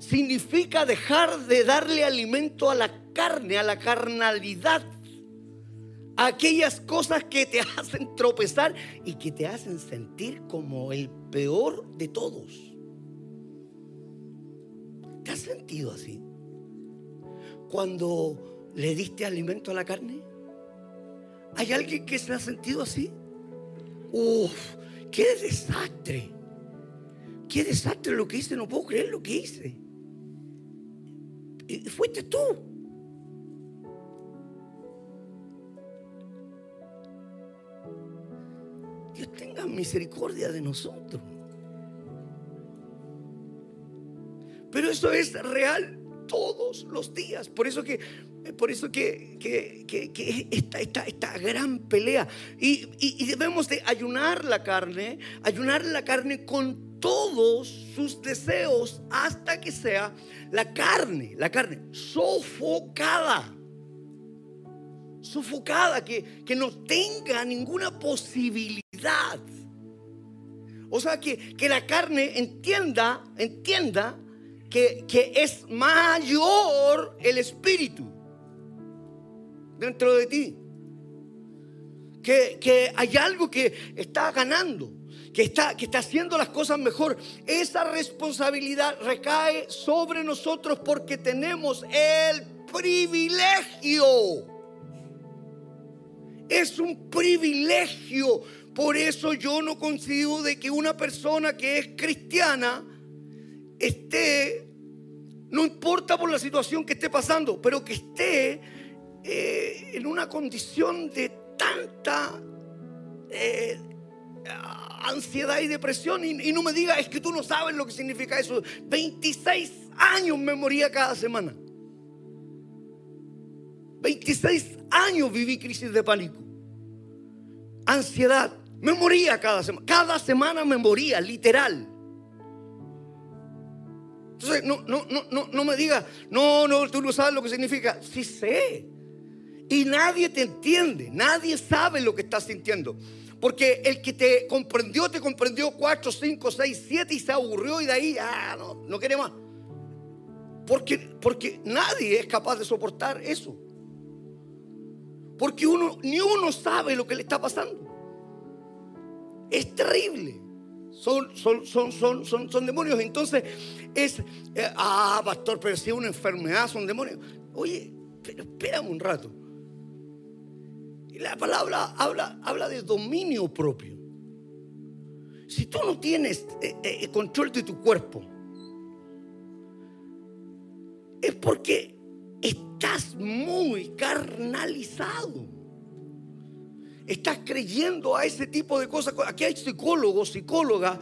Significa dejar de darle alimento a la carne, a la carnalidad. Aquellas cosas que te hacen tropezar y que te hacen sentir como el peor de todos. ¿Te has sentido así? Cuando ¿Le diste alimento a la carne? ¿Hay alguien que se ha sentido así? Uf, qué desastre. Qué desastre lo que hice, no puedo creer lo que hice. Fuiste tú. Dios tenga misericordia de nosotros. Pero eso es real todos los días. Por eso que por eso que, que, esta, esta, gran pelea. Y, debemos de ayunar la carne, ayunar la carne con todos sus deseos hasta que sea la carne, la carne sofocada. Sofocada, que, que no tenga ninguna posibilidad. O sea, que, que la carne entienda, entienda que, que, es mayor el espíritu dentro de ti. Que, hay algo que está ganando, que está, que está haciendo las cosas mejor. Esa responsabilidad recae sobre nosotros porque tenemos el privilegio. Es un privilegio. Por eso yo no consigo de que una persona que es cristiana esté, no importa por la situación que esté pasando, pero que esté eh, en una condición de tanta eh, ansiedad y depresión y, no me diga es que tú no sabes lo que significa eso. 26 años me moría cada semana. 26 años viví crisis de pánico. Ansiedad. Me moría cada semana. Cada semana me moría, literal. Entonces, no, no, no, no, me diga, no, no, tú no sabes lo que significa. Sí sé. Y nadie te entiende, nadie sabe lo que estás sintiendo. Porque el que te comprendió, te comprendió 4, 5, 6, 7 y se aburrió y de ahí, ah, no, no quiere más. Porque, porque nadie es capaz de soportar eso. Porque uno, ni uno sabe lo que le está pasando. Es terrible. Son, son, son, son, son, demonios. Entonces es, eh, ah, pastor, pero si es una enfermedad, son demonios. Oye, pero espérame un rato. La palabra habla, habla de dominio propio. Si tú no tienes eh, eh, control de tu cuerpo, es porque estás muy carnalizado. Estás creyendo a ese tipo de cosas. Aquí hay psicólogos, psicólogas,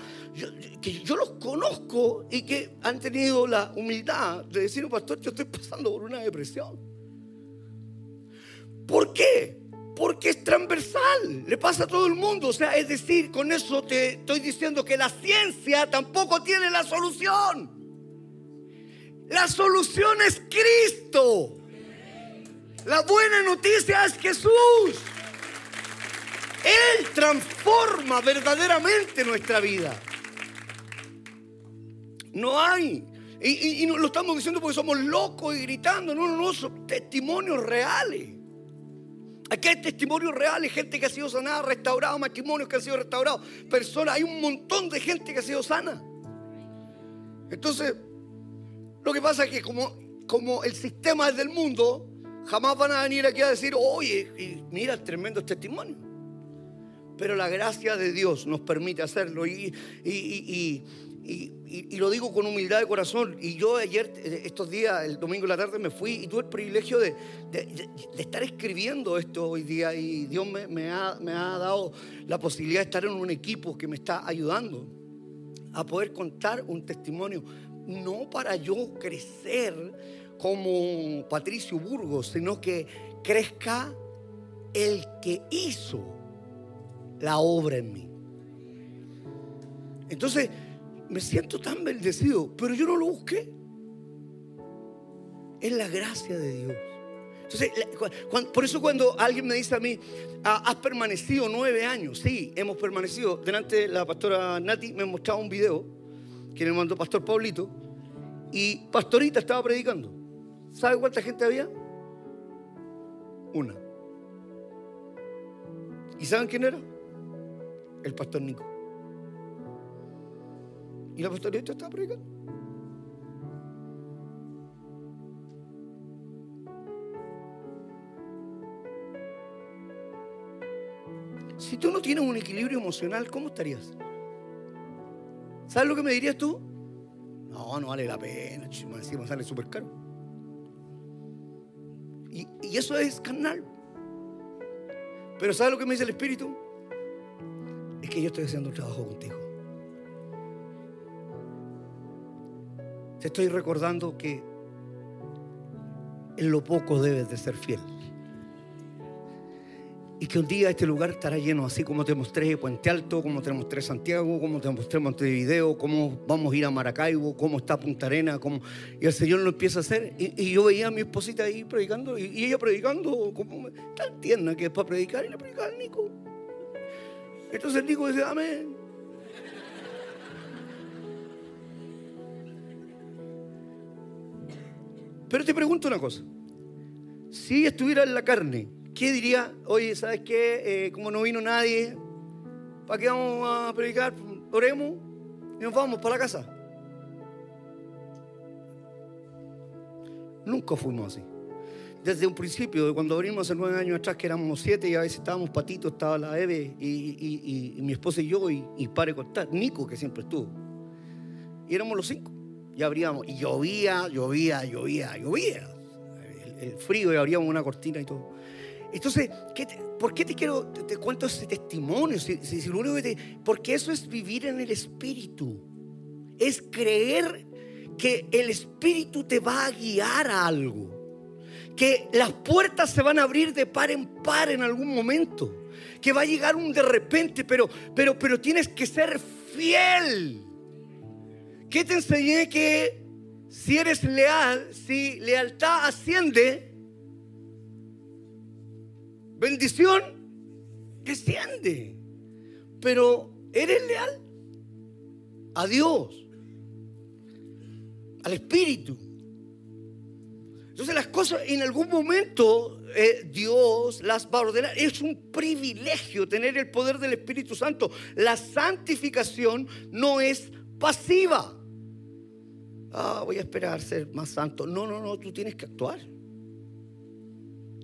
que yo los conozco y que han tenido la humildad de decir, pastor, yo estoy pasando por una depresión. ¿Por qué? Porque es transversal, le pasa a todo el mundo. O sea, es decir, con eso te estoy diciendo que la ciencia tampoco tiene la solución. La solución es Cristo. La buena noticia es Jesús. Él transforma verdaderamente nuestra vida. No hay. Y, no lo estamos diciendo porque somos locos y gritando. No, no, no, son testimonios reales. Aquí hay testimonios reales, gente que ha sido sanada, restaurada, matrimonios que han sido restaurados, personas, hay un montón de gente que ha sido sana. Entonces, lo que pasa es que como, como el sistema es del mundo, jamás van a venir aquí a decir, oye, mira tremendo testimonio. Pero la gracia de Dios nos permite hacerlo y, y, lo digo con humildad de corazón. Y yo ayer, estos días, el domingo en la tarde, me fui y tuve el privilegio de, estar escribiendo esto hoy día. Y Dios me, ha, me ha dado la posibilidad de estar en un equipo que me está ayudando a poder contar un testimonio. No para yo crecer como Patricio Burgos, sino que crezca el que hizo la obra en mí. Entonces, me siento tan bendecido, pero yo no lo busqué. Es la gracia de Dios. Entonces, por eso cuando alguien me dice a mí, ah, has permanecido nueve años, sí, hemos permanecido. Delante de la pastora Nati me mostraba un video que me mandó Pastor Pablito y Pastorita estaba predicando. ¿Sabe cuánta gente había? Una. ¿Y saben quién era? El pastor Nico. Y la pastorita estaba predicando. Si tú no tienes un equilibrio emocional, ¿cómo estarías? ¿Sabes lo que me dirías tú? No, no vale la pena, me sale súper caro. Y, eso es carnal. Pero ¿sabes lo que me dice el Espíritu? Es que yo estoy haciendo un trabajo contigo. Te estoy recordando que en lo poco debes de ser fiel. Y que un día este lugar estará lleno, así como te mostré Puente Alto, como te mostré Santiago, como te mostré Montevideo, cómo vamos a ir a Maracaibo, cómo está Punta Arena, cómo... y el Señor lo empieza a hacer. Y, yo veía a mi esposita ahí predicando, y, ella predicando como tan tierna que es para predicar, y le predicaba al Nico. Entonces el Nico dice, amén. Pero te pregunto una cosa. Si estuviera en la carne, ¿qué diría? Oye, ¿sabes qué? Eh, como no vino nadie, ¿para qué vamos a predicar? Oremos y nos vamos para la casa. Nunca fuimos así. Desde un principio, cuando abrimos hace nueve años atrás, que éramos siete y a veces estábamos patitos, estaba la Eve y, mi esposa y yo y, pare contar, Nico que siempre estuvo. Y éramos los cinco y abríamos. Y llovía, llovía, llovía, llovía. El, frío y abríamos una cortina y todo. Entonces, ¿por qué te quiero, te, cuento ese testimonio? Si, porque eso es vivir en el Espíritu. Es creer que el Espíritu te va a guiar a algo. Que las puertas se van a abrir de par en par en algún momento. Que va a llegar un de repente, pero, pero, pero tienes que ser fiel. ¿Qué te enseñé? Que si eres leal, si lealtad asciende, bendición desciende. Pero eres leal a Dios, al Espíritu. Entonces las cosas en algún momento eh, Dios las va a ordenar. Es un privilegio tener el poder del Espíritu Santo. La santificación no es pasiva. Ah, voy a esperar ser más santo. No, no, no, tú tienes que actuar.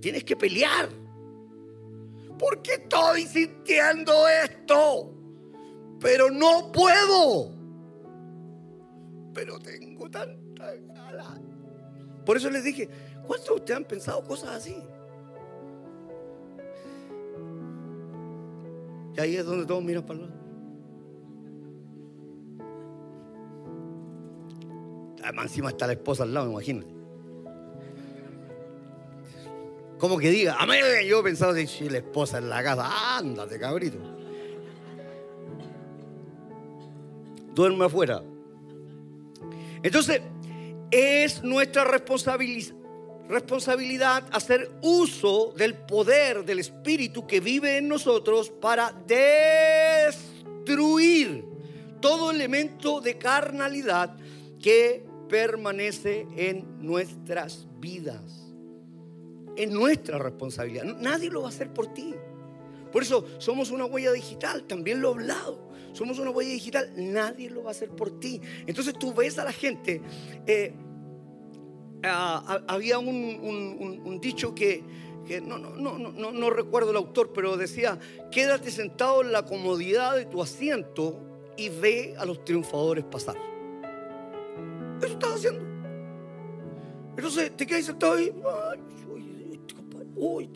Tienes que pelear. ¿Por qué estoy sintiendo esto? Pero no puedo. Pero tengo tanta ganas. Por eso les dije, ¿cuántos de ustedes han pensado cosas así? Y ahí es donde todos miran para el lado. Además, encima está la esposa al lado, imagínate. Como que diga, amén. Yo pensaba, si la esposa en la casa, ándate, cabrito. Duerme afuera. Entonces, es nuestra responsabilidad hacer uso del poder del Espíritu que vive en nosotros para destruir todo elemento de carnalidad que permanece en nuestras vidas. Es nuestra responsabilidad. Nadie lo va a hacer por ti. Por eso somos una huella digital, también lo he hablado. Somos una huella digital, nadie lo va a hacer por ti. Entonces tú ves a la gente. Eh, había un, dicho que, no, recuerdo el autor, pero decía: quédate sentado en la comodidad de tu asiento y ve a los triunfadores pasar. Eso estaba haciendo. Entonces te quedas sentado ahí.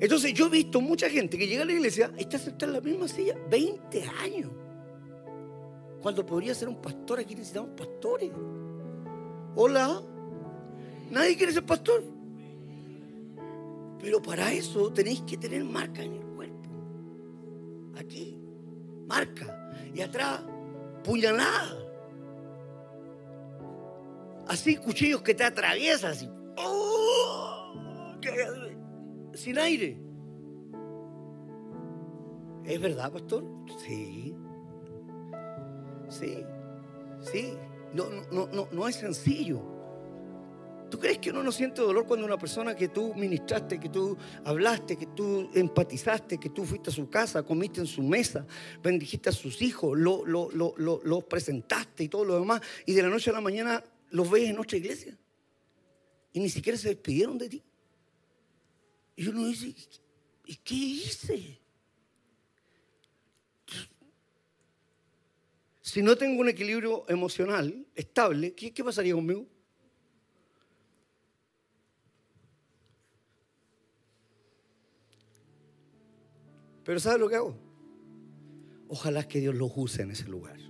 Entonces yo he visto mucha gente que llega a la iglesia y está sentada en la misma silla 20 años. Cuando podría ser un pastor, aquí necesitamos pastores. Hola. Nadie quiere ser pastor. Pero para eso tenéis que tener marca en el cuerpo. Aquí, marca. Y atrás, puñalada. Así, cuchillos que te atraviesan. Así. ¡Oh! Sin aire. ¿Es verdad, pastor? Sí. Sí. Sí. No, no, no, no es sencillo. ¿Tú crees que uno no siente dolor cuando una persona que tú ministraste, que tú hablaste, que tú empatizaste, que tú fuiste a su casa, comiste en su mesa, bendijiste a sus hijos, los lo, lo, presentaste y todo lo demás, y de la noche a la mañana los ves en otra iglesia? Y ni siquiera se despidieron de ti. Y uno dice, ¿y qué hice? Si no tengo un equilibrio emocional estable, ¿qué, pasaría conmigo? Pero ¿sabes lo que hago? Ojalá que Dios los use en ese lugar.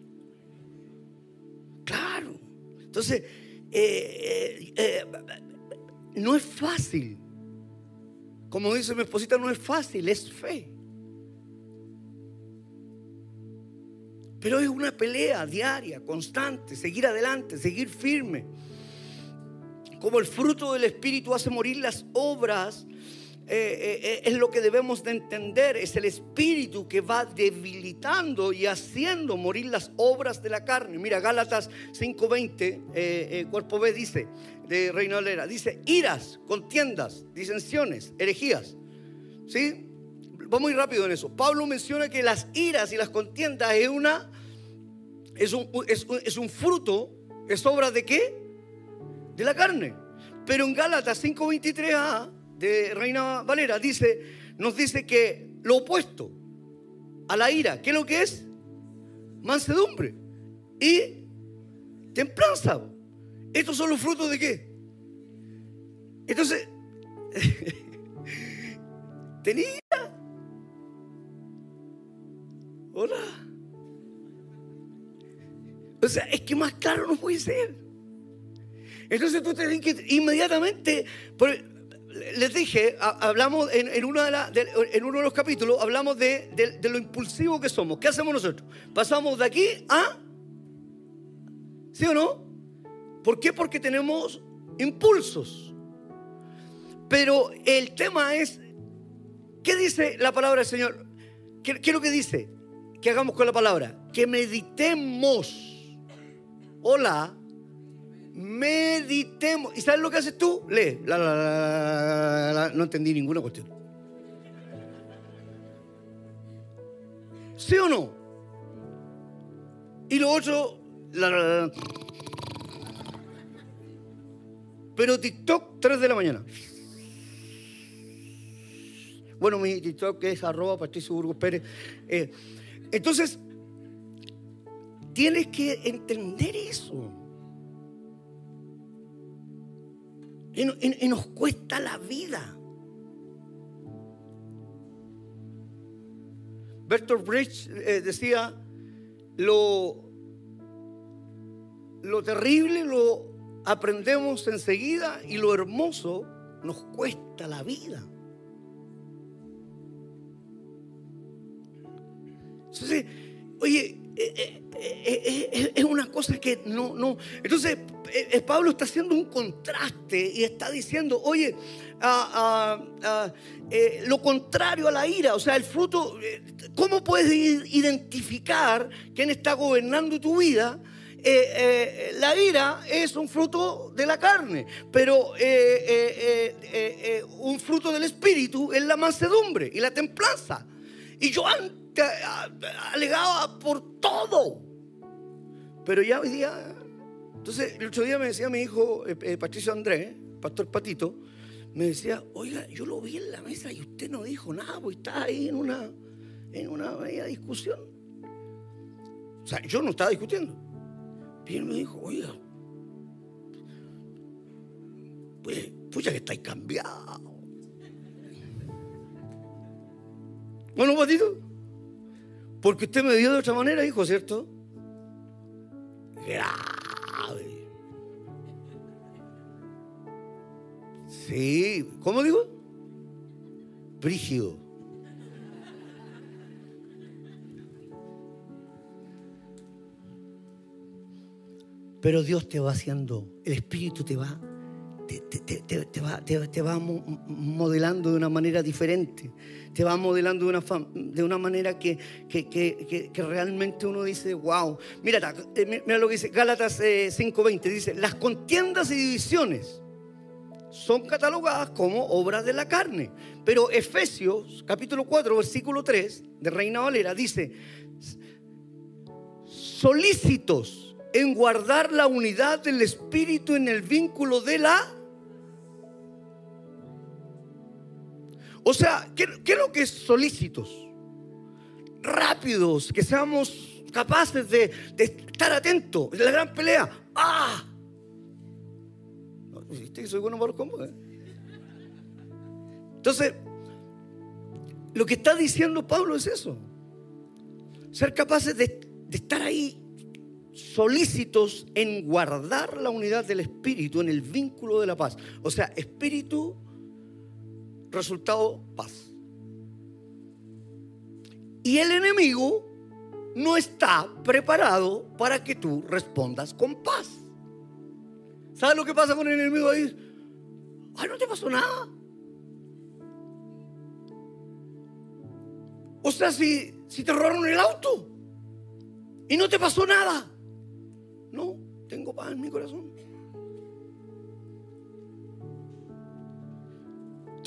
Claro. Entonces, eh, eh, eh, no es fácil. Como dice mi esposita, no es fácil, es fe. Pero es una pelea diaria, constante, seguir adelante, seguir firme. Como el fruto del Espíritu hace morir las obras, eh, eh, eh, es lo que debemos de entender. Es el Espíritu que va debilitando y haciendo morir las obras de la carne. Mira, Gálatas 5.20, cuerpo B dice, de Valera, dice, iras, contiendas, disensiones, herejías. ¿Sí? vamos muy rápido en eso. Pablo menciona que las iras y las contiendas es una es un, es, un fruto, es obra de qué? De la carne. Pero en Gálatas 5:23a de Reina Valera dice, nos dice que lo opuesto a la ira, ¿qué es lo que es? Mansedumbre y templanza. Estos son los frutos de qué? Entonces, tenía Hola. O sea, es que más claro no puede ser. Entonces tú tienes que inmediatamente, les dije, hablamos en, uno de los capítulos, hablamos de, lo impulsivo que somos. ¿Qué hacemos nosotros? Pasamos de aquí a... ¿Sí o no? ¿Por qué? Porque tenemos impulsos. Pero el tema es, ¿qué dice la palabra del Señor? ¿Qué, qué es lo que dice? ¿Qué hagamos con la palabra? Que meditemos. Hola. Meditemos. ¿Y sabes lo que haces tú? Lee. No entendí ninguna cuestión. ¿Sí o no? Y lo otro, pero TikTok 3 de la mañana. Bueno, mi TikTok es arroba Patricio Burgos Pérez. Eh, entonces, tienes que entender eso. Y, nos cuesta la vida. Bertolt Brecht eh, decía, lo, lo terrible lo aprendemos enseguida y lo hermoso nos cuesta la vida. Entonces, oye, eh, eh, es una cosa que no, no. Entonces, Pablo está haciendo un contraste y está diciendo, oye, ah, ah, ah, lo contrario a la ira, o sea, el fruto, ¿cómo puedes identificar quién está gobernando tu vida? la ira es un fruto de la carne, pero un fruto del espíritu es la mansedumbre y la templanza. Y yo antes alegaba por todo. Pero ya hoy día, entonces el otro día me decía mi hijo, eh, eh, Patricio Andrés, Pastor Patito, me decía, oiga, yo lo vi en la mesa y usted no dijo nada, pues está ahí en una, en una media discusión. O sea, yo no estaba discutiendo. Y él me dijo, oiga, pues, pucha que estáis cambiados. Bueno, Patito, porque usted me dio de otra manera, hijo, ¿cierto? Sí, ¿cómo digo? Brígido. Pero Dios te va haciendo, el Espíritu te va te, va, te, va, modelando de una manera diferente, te va modelando de una, de una manera que, que, realmente uno dice, wow. Mira, eh, mira lo que dice Gálatas 5:20, eh, dice, las contiendas y divisiones son catalogadas como obras de la carne. Pero Efesios capítulo 4, versículo 3 de Reina Valera dice, solícitos en guardar la unidad del Espíritu en el vínculo de la O sea, ¿qué, es lo que es solícitos? Rápidos, que seamos capaces de, estar atentos. La gran pelea. ¡Ah! ¿Viste que soy bueno para los eh? Entonces, lo que está diciendo Pablo es eso. Ser capaces de, de estar ahí solícitos en guardar la unidad del espíritu, en el vínculo de la paz. O sea, espíritu Resultado, paz. Y el enemigo no está preparado para que tú respondas con paz. ¿Sabes lo que pasa con el enemigo ahí? Ay, no te pasó nada. O sea, si, si te robaron el auto y no te pasó nada. No, tengo paz en mi corazón.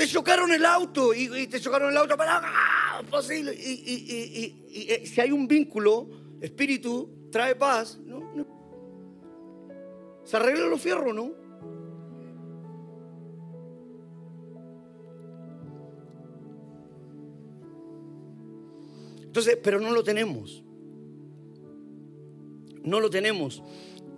Te chocaron el auto y, te chocaron el auto para ¡ah! posible. Y, eh, si hay un vínculo, espíritu trae paz, ¿no? Se arreglan los fierros, ¿no? Entonces, pero no lo tenemos. No lo tenemos.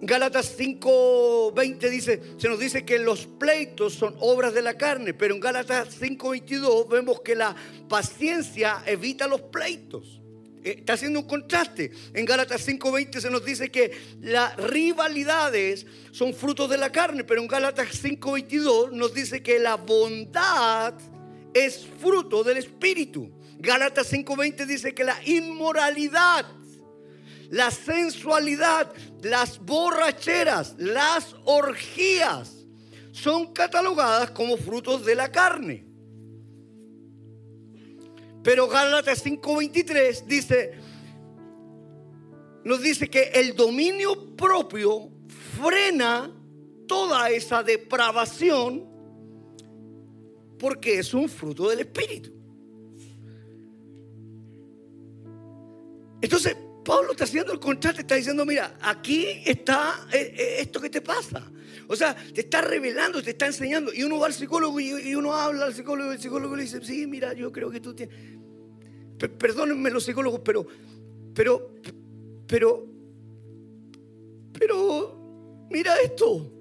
Gálatas 5:20 dice, se nos dice que los pleitos son obras de la carne, pero en Gálatas 5:22 vemos que la paciencia evita los pleitos. Eh, está haciendo un contraste. En Gálatas 5:20 se nos dice que las rivalidades son frutos de la carne, pero en Gálatas 5:22 nos dice que la bondad es fruto del espíritu. Gálatas 5:20 dice que la inmoralidad la sensualidad, las borracheras, las orgías son catalogadas como frutos de la carne. Pero Gálatas 5:23 dice, nos dice que el dominio propio frena toda esa depravación porque es un fruto del Espíritu. Entonces, Pablo está haciendo el contraste, está diciendo, mira, aquí está eh, eh, esto que te pasa. O sea, te está revelando, te está enseñando. Y uno va al psicólogo y, uno habla al psicólogo y el psicólogo le dice, sí, mira, yo creo que tú tienes... Perdónenme los psicólogos, pero, pero, pero, pero, mira esto.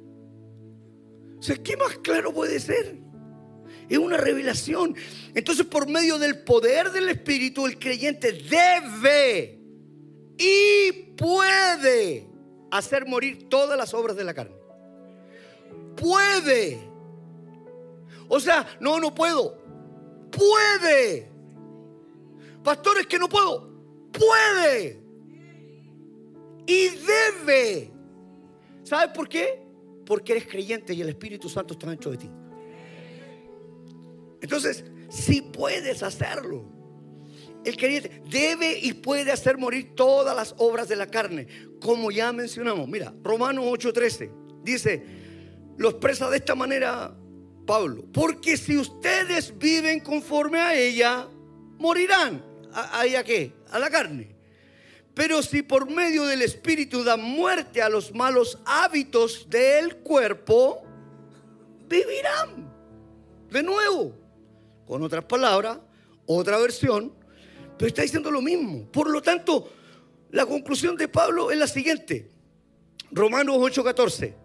O sea, ¿qué más claro puede ser? Es una revelación. Entonces, por medio del poder del Espíritu, el creyente debe y puede hacer morir todas las obras de la carne. Puede. O sea, no, no puedo. Puede. Pastores que no puedo. Puede. Y debe. ¿Sabes por qué? Porque eres creyente y el Espíritu Santo está dentro de ti. Entonces, si puedes hacerlo. El creyente debe y puede hacer morir todas las obras de la carne, como ya mencionamos. Mira, Romanos 8:13 dice, lo expresa de esta manera Pablo, porque si ustedes viven conforme a ella, morirán. ¿A, ella qué? A la carne. Pero si por medio del Espíritu dan muerte a los malos hábitos del cuerpo, vivirán. De nuevo, con otras palabras, otra versión, pero está diciendo lo mismo. Por lo tanto, la conclusión de Pablo es la siguiente. Romanos 8:14.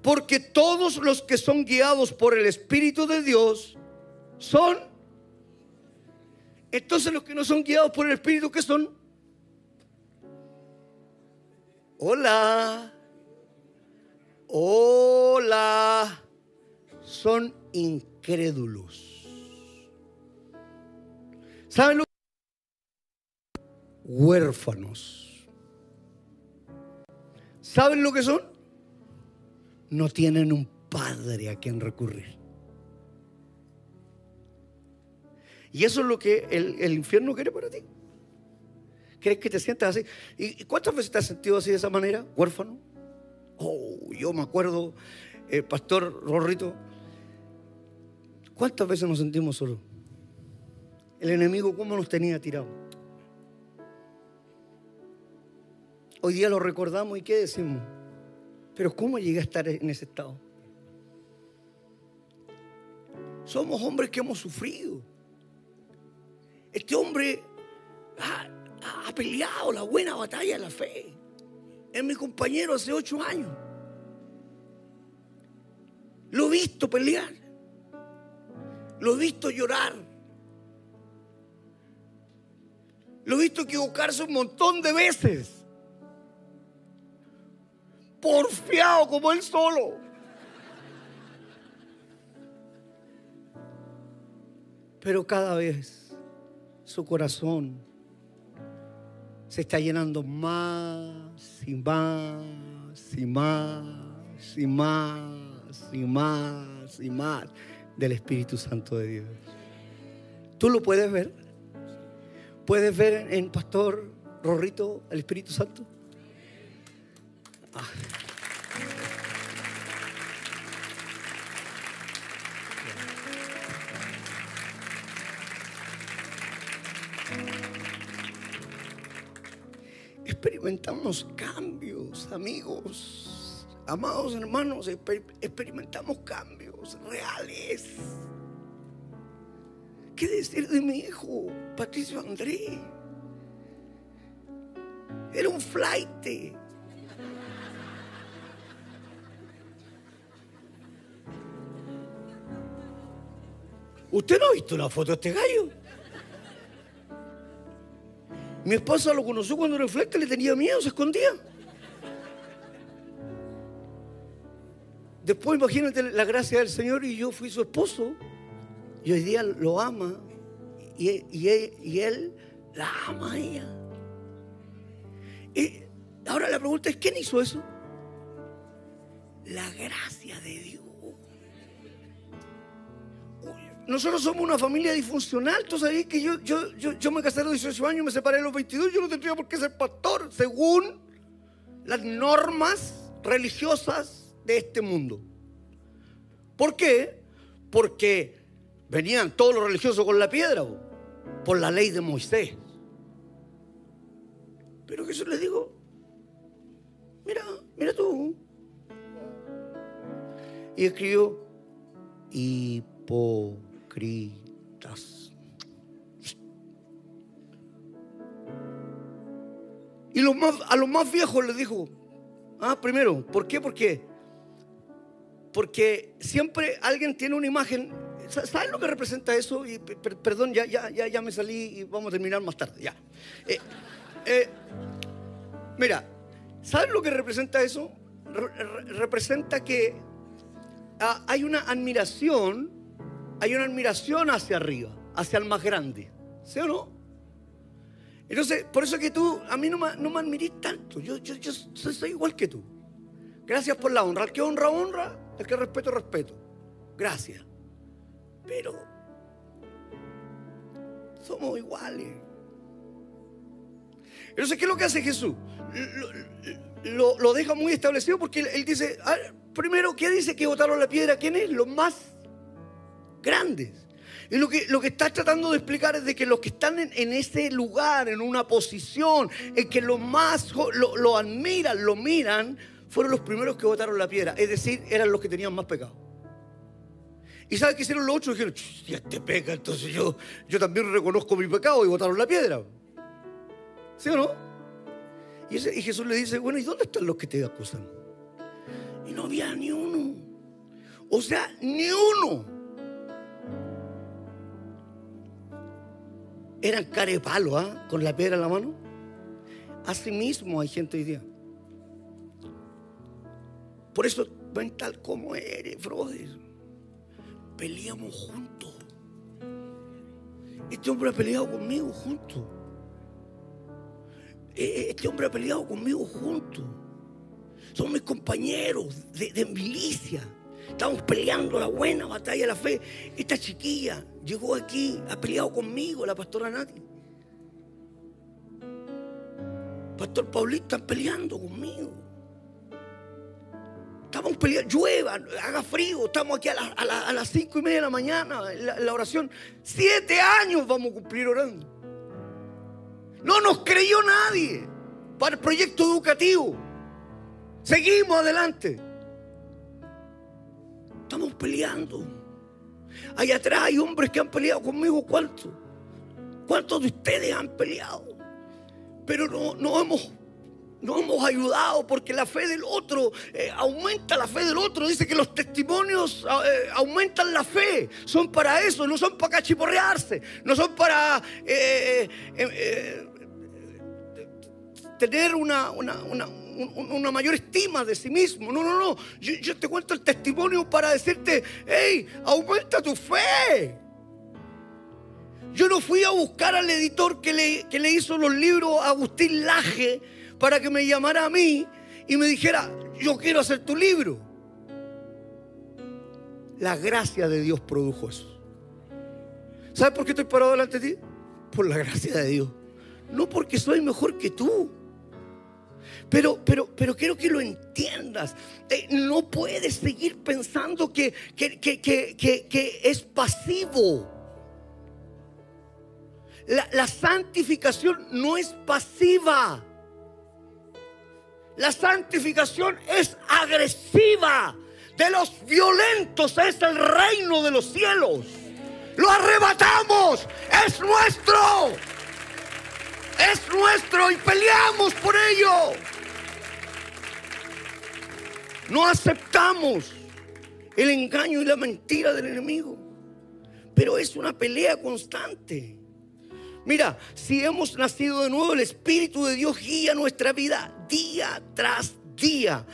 Porque todos los que son guiados por el Espíritu de Dios son... Entonces los que no son guiados por el Espíritu, ¿qué son? Hola. Hola. Son incrédulos. ¿Saben lo Huérfanos. ¿Saben lo que son? No tienen un padre a quien recurrir. Y eso es lo que el, infierno quiere para ti. ¿Crees que te sientas así? ¿Y cuántas veces te has sentido así de esa manera? ¿Huérfano? Oh, yo me acuerdo, eh, Pastor Rorrito, ¿cuántas veces nos sentimos solos? El enemigo, ¿cómo nos tenía tirado? Hoy día lo recordamos y ¿qué decimos? Pero ¿cómo llegué a estar en ese estado? Somos hombres que hemos sufrido. Este hombre ha, ha, peleado la buena batalla de la fe. Es mi compañero hace ocho años. Lo he visto pelear. Lo he visto llorar. Lo he visto equivocarse un montón de veces. Porfiado como él solo. Pero cada vez su corazón se está llenando más y más y más y más y más y más del Espíritu Santo de Dios. ¿Tú lo puedes ver? ¿Puedes ver en Pastor Rorrito el Espíritu Santo? Experimentamos cambios, amigos, amados hermanos, experimentamos cambios reales. ¿Qué decir de mi hijo, Patricio André? Era un flight. ¿Usted no ha visto una foto de este gallo? Mi esposa lo conoció cuando era flight, le tenía miedo, se escondía. Después imagínate la gracia del Señor y yo fui su esposo. Y hoy día lo ama y, él, la ama a ella. Y ahora la pregunta es, ¿quién hizo eso? La gracia de Dios. Nosotros somos una familia disfuncional. Tú sabes que yo, yo, yo, yo me casé a los 18 años, me separé a los 22. Yo no tendría por qué ser pastor según las normas religiosas de este mundo. ¿Por qué? Porque venían todos los religiosos con la piedra, por la ley de Moisés. Pero Jesús les digo, mira, mira tú. Y escribió, hipócritas. Y los más, a los más viejos les dijo, ah, primero, ¿por qué? Porque, porque siempre alguien tiene una imagen. ¿Sabes lo que representa eso? Perdón, ya, ya, ya, me salí y vamos a terminar más tarde. Ya. Eh, eh, mira, ¿sabes lo que representa eso? representa que ah, hay una admiración, hay una admiración hacia arriba, hacia el más grande. ¿Sí o no? Entonces, por eso que tú, a mí no me, no me admirís tanto. Yo, yo, yo soy, igual que tú. Gracias por la honra. El que honra, honra. El que respeto, respeto. Gracias. Pero somos iguales. Entonces, ¿qué es lo que hace Jesús? Lo, deja muy establecido porque él, dice, ah, primero, ¿qué dice que botaron la piedra? ¿Quién es? Los más grandes. Y lo que, lo que está tratando de explicar es de que los que están en, ese lugar, en una posición, en que los más lo, admiran, lo miran, fueron los primeros que botaron la piedra. Es decir, eran los que tenían más pecado. ¿Y saben qué hicieron los otros? Dijeron, si este peca, entonces yo, yo también reconozco mi pecado y botaron la piedra. ¿Sí o no? Y Jesús le dice, bueno, ¿y dónde están los que te acusan? Y no había ni uno. O sea, ni uno. Eran carepalo, ¿ah? Con la piedra en la mano. Así mismo hay gente hoy día. Por eso ven tal como eres, brother. Peleamos juntos. Este hombre ha peleado conmigo juntos. E, e, este hombre ha peleado conmigo juntos. Son mis compañeros de milicia. Estamos peleando la buena batalla de la fe. Esta chiquilla llegó aquí, ha peleado conmigo, la pastora Nati. Pastor Paulito, están peleando conmigo. Estamos peleando, llueva, haga frío, estamos aquí a, las cinco y media de la mañana, la, la oración. Siete años vamos a cumplir orando. No nos creyó nadie para el proyecto educativo. Seguimos adelante. Peleando. Allá atrás hay hombres que han peleado conmigo. ¿Cuántos? ¿Cuántos de ustedes han peleado? Pero no, no hemos no hemos ayudado porque la fe del otro eh, aumenta la fe del otro. Dice que los testimonios eh, aumentan la fe. Son para eso, no son para cachiporrearse, no son para eh, tener una, una, una mayor estima de sí mismo. No, no, no. Yo, te cuento el testimonio para decirte, hey, aumenta tu fe. Yo no fui a buscar al editor que le, que le hizo los libros a Agustín Laje para que me llamara a mí y me dijera, yo quiero hacer tu libro. La gracia de Dios produjo eso. ¿Sabes por qué estoy parado delante de ti? Por la gracia de Dios. No porque soy mejor que tú. Pero, pero, pero quiero que lo entiendas. Eh, no puedes seguir pensando que, que, es pasivo. La, la santificación no es pasiva. La santificación es agresiva. De los violentos es el reino de los cielos. Lo arrebatamos. Es nuestro. Es nuestro y peleamos por ello. No aceptamos el engaño y la mentira del enemigo. Pero es una pelea constante. Mira, si hemos nacido de nuevo, el Espíritu de Dios guía nuestra vida día tras día.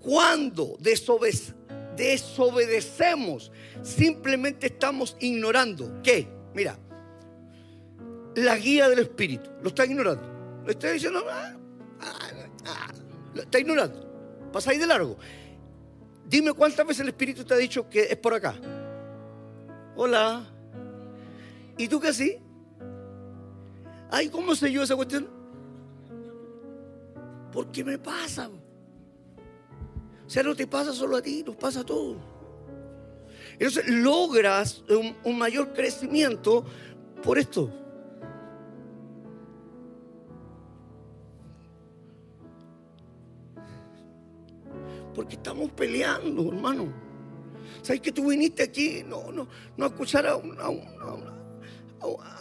Cuando desobedecemos, simplemente estamos ignorando. ¿Qué? Mira, la guía del Espíritu. Lo está ignorando. Lo está diciendo, ah, ah, ah, lo está ignorando. Ahí de largo. Dime cuántas veces el Espíritu te ha dicho que es por acá. Hola. ¿Y tú qué así? Ay, ¿cómo sé yo esa cuestión? ¿Por qué me pasa? O sea, no te pasa solo a ti, nos pasa a todos. Entonces logras un mayor crecimiento por esto. Porque estamos peleando, hermano. ¿Sabes que tú viniste aquí? No, no, no a escuchar a,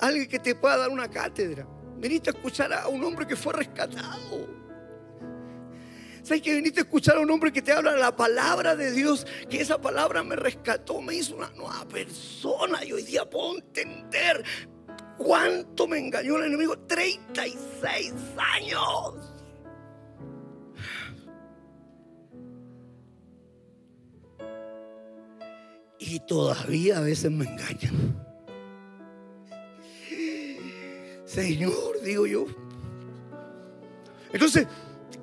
alguien que te pueda dar una cátedra. Viniste a escuchar a un hombre que fue rescatado. ¿Sabes que viniste a escuchar a un hombre que te habla la palabra de Dios? Que esa palabra me rescató, me hizo una nueva persona. Y hoy día puedo entender cuánto me engañó el enemigo. 36 años. Y todavía a veces me engañan. Señor, digo yo. Entonces,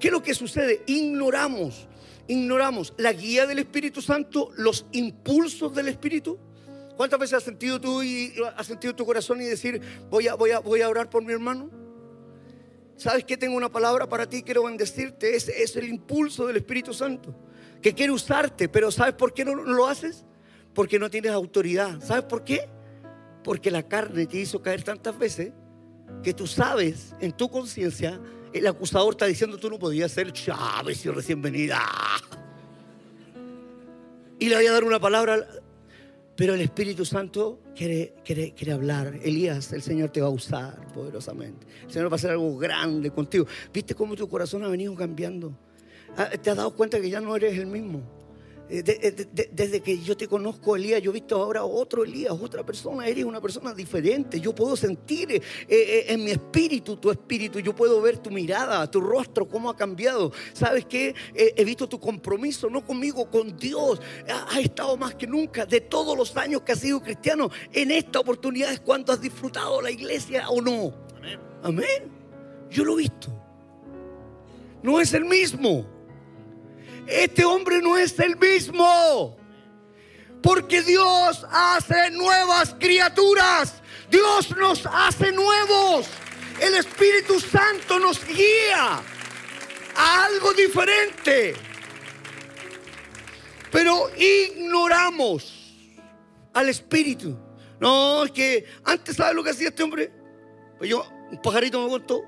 ¿qué es lo que sucede? Ignoramos, ignoramos la guía del Espíritu Santo, los impulsos del Espíritu. ¿Cuántas veces has sentido tú y has sentido tu corazón y decir, voy a, voy a, voy a orar por mi hermano? ¿Sabes que tengo una palabra para ti? Quiero bendecirte. Ese es el impulso del Espíritu Santo que quiere usarte, pero ¿sabes por qué no lo haces? Porque no tienes autoridad. ¿Sabes por qué? Porque la carne te hizo caer tantas veces que tú sabes en tu conciencia, el acusador está diciendo tú no podías ser Chávez y recién venida. Y le voy a dar una palabra, pero el Espíritu Santo quiere, quiere, quiere hablar. Elías, el Señor te va a usar poderosamente. El Señor va a hacer algo grande contigo. ¿Viste cómo tu corazón ha venido cambiando? Ah, ¿Te has dado cuenta que ya no eres el mismo? Eh, eh, desde que yo te conozco, Elías, yo he visto ahora otro Elías, otra persona. Eres una persona diferente. Yo puedo sentir eh, en mi espíritu tu espíritu. Yo puedo ver tu mirada, tu rostro, cómo ha cambiado. ¿Sabes qué? he visto tu compromiso, no conmigo, con Dios. Ha, estado más que nunca. De todos los años que has sido cristiano, en esta oportunidad es cuando has disfrutado la iglesia o no. Amén. Amén. Yo lo he visto. No es el mismo este hombre no es el mismo. Porque Dios hace nuevas criaturas. Dios nos hace nuevos. El Espíritu Santo nos guía a algo diferente. Pero ignoramos al Espíritu. No, es que antes, ¿sabes lo que hacía este hombre? Pues yo, un pajarito me contó.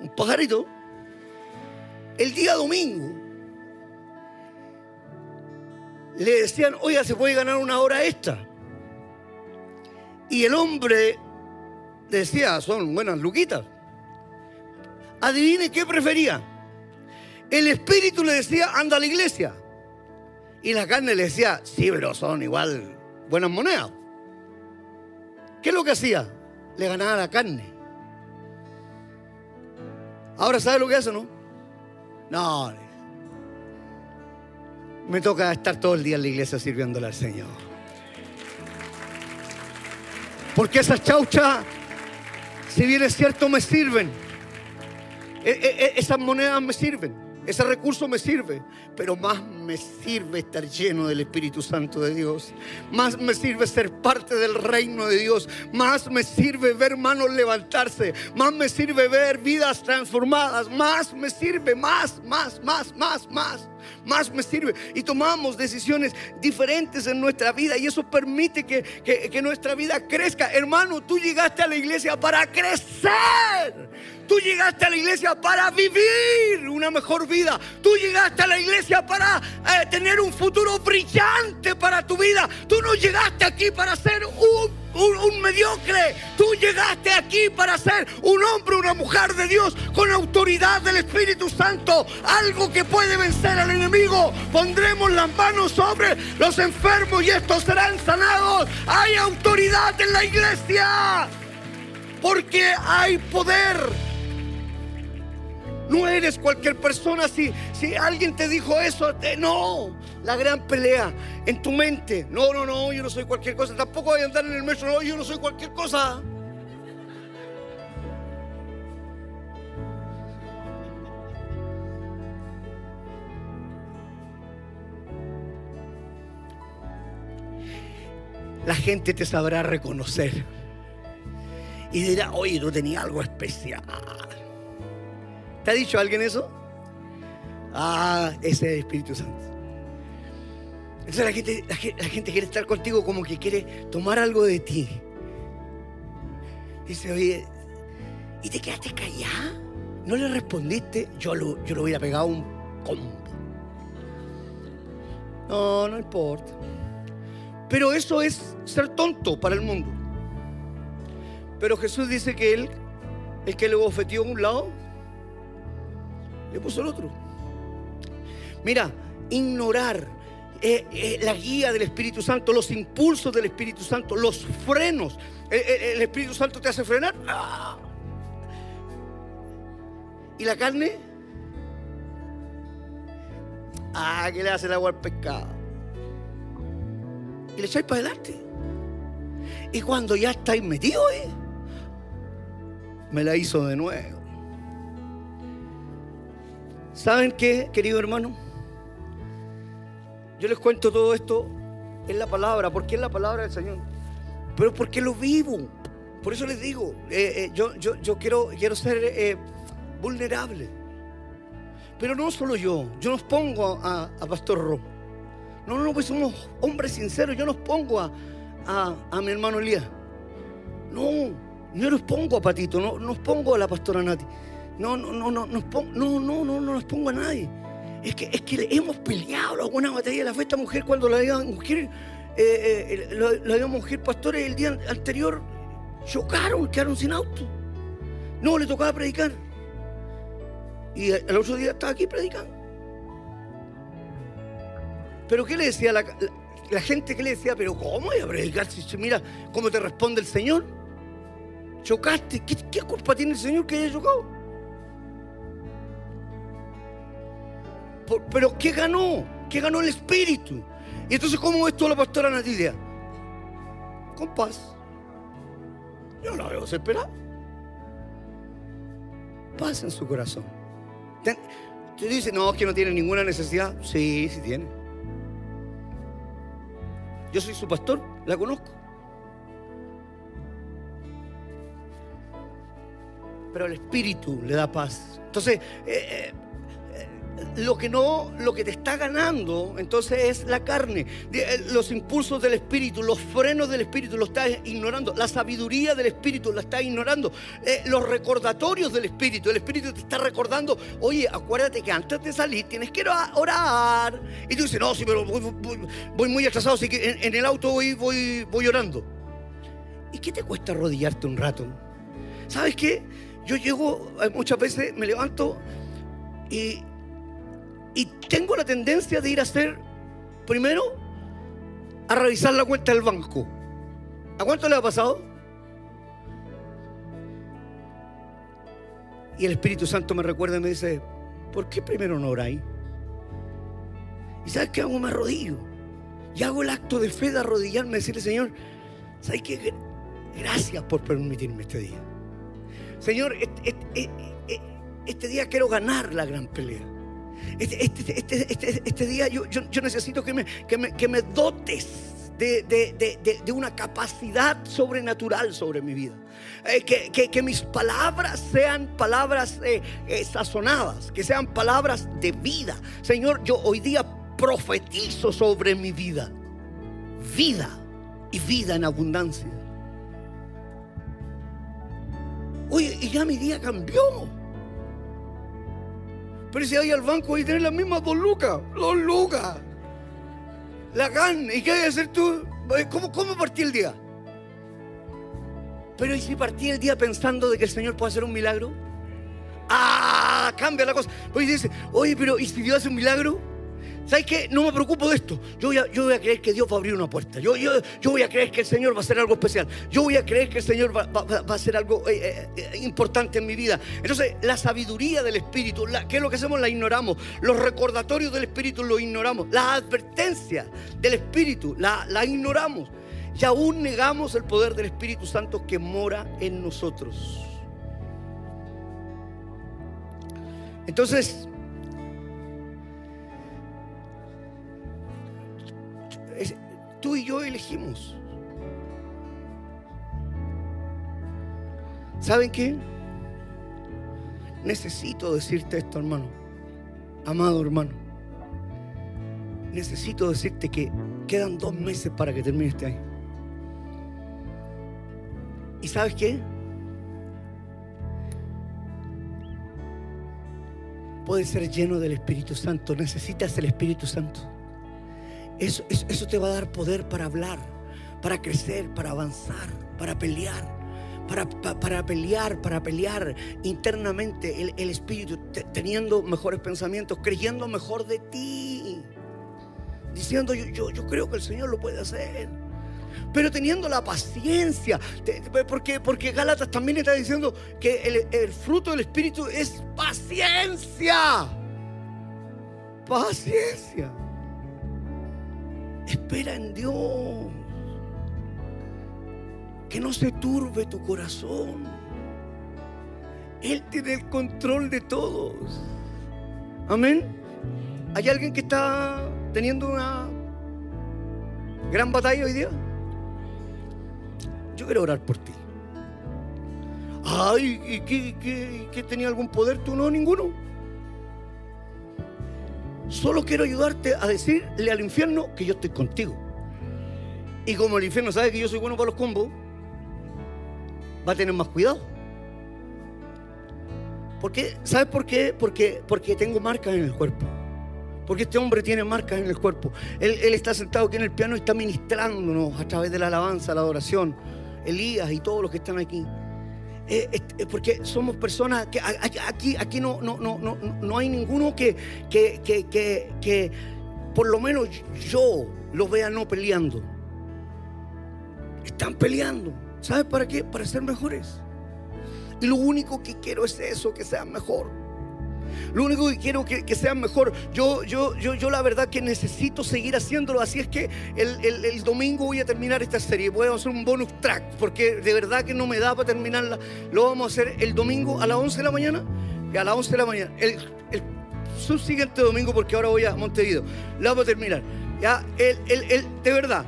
Un pajarito el día domingo le decían, oiga, se puede ganar una hora extra. Y el hombre decía, son buenas luquitas. Adivine qué prefería. El espíritu le decía, anda a la iglesia. Y la carne le decía, sí, pero son igual buenas monedas. ¿Qué es lo que hacía? Le ganaba la carne. Ahora, ¿sabe lo que hace, no? No, me toca estar todo el día en la iglesia sirviéndole al Señor. Porque esas chauchas, si bien es cierto, me sirven. E, e, e, esas monedas me sirven. Ese recurso me sirve, pero más me sirve estar lleno del Espíritu Santo de Dios. Más me sirve ser parte del reino de Dios. Más me sirve ver manos levantarse. Más me sirve ver vidas transformadas. Más me sirve, más, más, más, más, más. Más me sirve. Y tomamos decisiones diferentes en nuestra vida y eso permite que, que nuestra vida crezca. Hermano, tú llegaste a la iglesia para crecer. Tú llegaste a la iglesia para vivir una mejor vida. Tú llegaste a la iglesia para eh, tener un futuro brillante para tu vida. Tú no llegaste aquí para ser un, un, mediocre. Tú llegaste aquí para ser un hombre, una mujer de Dios con autoridad del Espíritu Santo. Algo que puede vencer al enemigo. Pondremos las manos sobre los enfermos y estos serán sanados. Hay autoridad en la iglesia. Porque hay poder. No eres cualquier persona. Si, si alguien te dijo eso, no. La gran pelea en tu mente. No, no, no, yo no soy cualquier cosa. Tampoco voy a andar en el metro. No, yo no soy cualquier cosa. La gente te sabrá reconocer. Y dirá, oye, tú tenías algo especial. ¿Te ha dicho alguien eso? Ah, ese es el Espíritu Santo. Entonces la gente, la, gente quiere estar contigo como que quiere tomar algo de ti. Dice, oye, ¿y te quedaste callada? ¿No le respondiste? Yo lo, yo lo hubiera pegado un combo. No, no importa. Pero eso es ser tonto para el mundo. Pero Jesús dice que él, el que le bofeteó a un lado, le puso el otro. Mira, ignorar eh, eh, la guía del Espíritu Santo, los impulsos del Espíritu Santo, los frenos. Eh, el Espíritu Santo te hace frenar. ¿Y la carne? Ah, ¿qué le hace el agua al pescado? Y le echáis para adelante. Y cuando ya estáis metidos, me la hizo de nuevo. ¿Saben qué, querido hermano? Yo les cuento todo esto en la palabra, porque es la palabra del Señor. Pero porque lo vivo. Por eso les digo, eh, eh, yo, yo, quiero, quiero ser eh, vulnerable. Pero no solo yo, yo nos pongo a, Pastor Ro. No, no, pues somos hombres sinceros. Yo nos pongo a, a, mi hermano Elías. No, no nos pongo a Patito, no nos pongo a la pastora Nati. No, no, no, no, no, no, no, no, no nos pongo a nadie. Es que, es que hemos peleado alguna batalla de la fe. Esta mujer, cuando la dio mujer, eh, la, mujer pastores el día anterior, chocaron, quedaron sin auto. No, le tocaba predicar. Y el otro día estaba aquí predicando. Pero ¿qué le decía la, la, gente? ¿Qué le decía? Pero ¿cómo voy a predicar si mira cómo te responde el Señor? Chocaste. ¿Qué, qué culpa tiene el Señor que haya chocado? Pero ¿qué ganó? ¿Qué ganó el Espíritu? Y entonces, ¿cómo ves tú a la pastora Natilia? Con paz. Yo la veo desesperada. Paz en su corazón. Tú dices, no, que no tiene ninguna necesidad. Sí, sí tiene. Yo soy su pastor, la conozco. Pero el Espíritu le da paz. Entonces, eh, eh, lo que no, lo que te está ganando, entonces es la carne, eh, los impulsos del espíritu, los frenos del espíritu, lo estás ignorando, la sabiduría del espíritu, la estás ignorando, eh, los recordatorios del espíritu, el espíritu te está recordando, oye, acuérdate que antes de salir tienes que orar. Y tú dices, no, sí, pero voy, muy atrasado, así que en, el auto voy, voy, voy orando. ¿Y qué te cuesta arrodillarte un rato? ¿Sabes qué? Yo llego, eh, muchas veces me levanto y, y tengo la tendencia de ir a hacer, primero, a revisar la cuenta del banco. ¿A cuánto le ha pasado? Y el Espíritu Santo me recuerda y me dice, ¿por qué primero no oráis? ¿Y sabes qué hago? Me arrodillo. Y hago el acto de fe de arrodillarme y decirle, Señor, ¿sabes qué? Gracias por permitirme este día. Señor, este, este, este día quiero ganar la gran pelea. Este, este, este, este día yo, necesito que me, que me, dotes de, una capacidad sobrenatural sobre mi vida. Eh, que, mis palabras sean palabras eh, eh, sazonadas, que sean palabras de vida. Señor, yo hoy día profetizo sobre mi vida. Vida y vida en abundancia. Oye, y ya mi día cambió. Pero si hay al banco y tener las mismas dos lucas, dos lucas. La carne. ¿Y qué hay que hacer tú? ¿Cómo, ¿Cómo partí el día? Pero ¿y si partí el día pensando de que el Señor puede hacer un milagro? Ah, cambia la cosa. Pues dice, oye, pero ¿y si Dios hace un milagro? ¿Sabes qué? No me preocupo de esto. Yo voy, a, creer que Dios va a abrir una puerta. Yo, voy a creer que el Señor va a hacer algo especial. Yo voy a creer que el Señor va, a hacer algo eh, eh, eh, importante en mi vida. Entonces, la sabiduría del Espíritu, ¿qué es lo que hacemos? La ignoramos. Los recordatorios del Espíritu los ignoramos. Las advertencias del Espíritu la, la ignoramos. Y aún negamos el poder del Espíritu Santo que mora en nosotros. Entonces, Tú y yo elegimos. ¿Saben qué? Necesito decirte esto, hermano. Amado hermano, necesito decirte que quedan dos meses para que termine este año. ¿Y sabes qué? Puedes ser lleno del Espíritu Santo. Necesitas el Espíritu Santo. Eso, eso, te va a dar poder para hablar, para crecer, para avanzar, para pelear para, para, pelear, para pelear internamente el, el Espíritu, teniendo mejores pensamientos, creyendo mejor de ti, diciendo yo, yo, yo creo que el Señor lo puede hacer. Pero teniendo la paciencia, porque, porque Gálatas también está diciendo que el, el fruto del Espíritu es paciencia. Paciencia. Espera en Dios que no se turbe tu corazón. Él tiene el control de todos. Amén. ¿Hay alguien que está teniendo una gran batalla hoy día? Yo quiero orar por ti. Ay, ¿y qué, tenía algún poder tú? No, ninguno. Solo quiero ayudarte a decirle al infierno que yo estoy contigo. Y como el infierno sabe que yo soy bueno para los combos, va a tener más cuidado. Porque, ¿Sabes por qué? Porque, porque tengo marcas en el cuerpo. Porque este hombre tiene marcas en el cuerpo. Él, está sentado aquí en el piano y está ministrándonos a través de la alabanza, la adoración. Elías y todos los que están aquí. Eh, porque somos personas que aquí, aquí no, no, no, no, no hay ninguno que, que, que, que por lo menos yo los vea no peleando. Están peleando. ¿Sabes para qué? Para ser mejores. Y lo único que quiero es eso, que sean mejor. Lo único que quiero que, que sean mejor. Yo, yo, yo, yo la verdad que necesito seguir haciéndolo. Así es que el, domingo voy a terminar esta serie. Voy a hacer un bonus track. Porque de verdad que no me da para terminarla. Lo vamos a hacer el domingo a las 11 de la mañana. Y a las 11 de la mañana. El, el subsiguiente domingo, porque ahora voy a Montevideo. La vamos a terminar. Ya, el, el, de verdad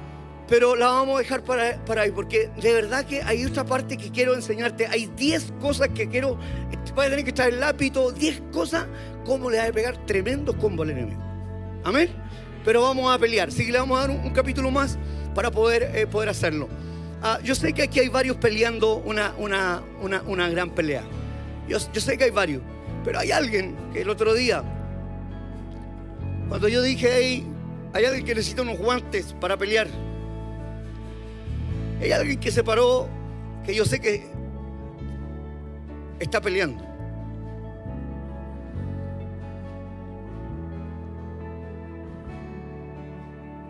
pero la vamos a dejar para, para ahí, porque de verdad que hay otra parte que quiero enseñarte. Hay 10 cosas que quiero, vas a tener que estar el lápito, 10 cosas, cómo le vas a pegar tremendos combos al enemigo. Amén. Pero vamos a pelear. Sí, le vamos a dar un, capítulo más para poder, eh, poder hacerlo. Ah, yo sé que aquí hay varios peleando una, una, una, una gran pelea. Yo, yo sé que hay varios. Pero hay alguien que el otro día, cuando yo dije, hey, hay alguien que necesita unos guantes para pelear. Hay alguien que se paró, que yo sé que está peleando.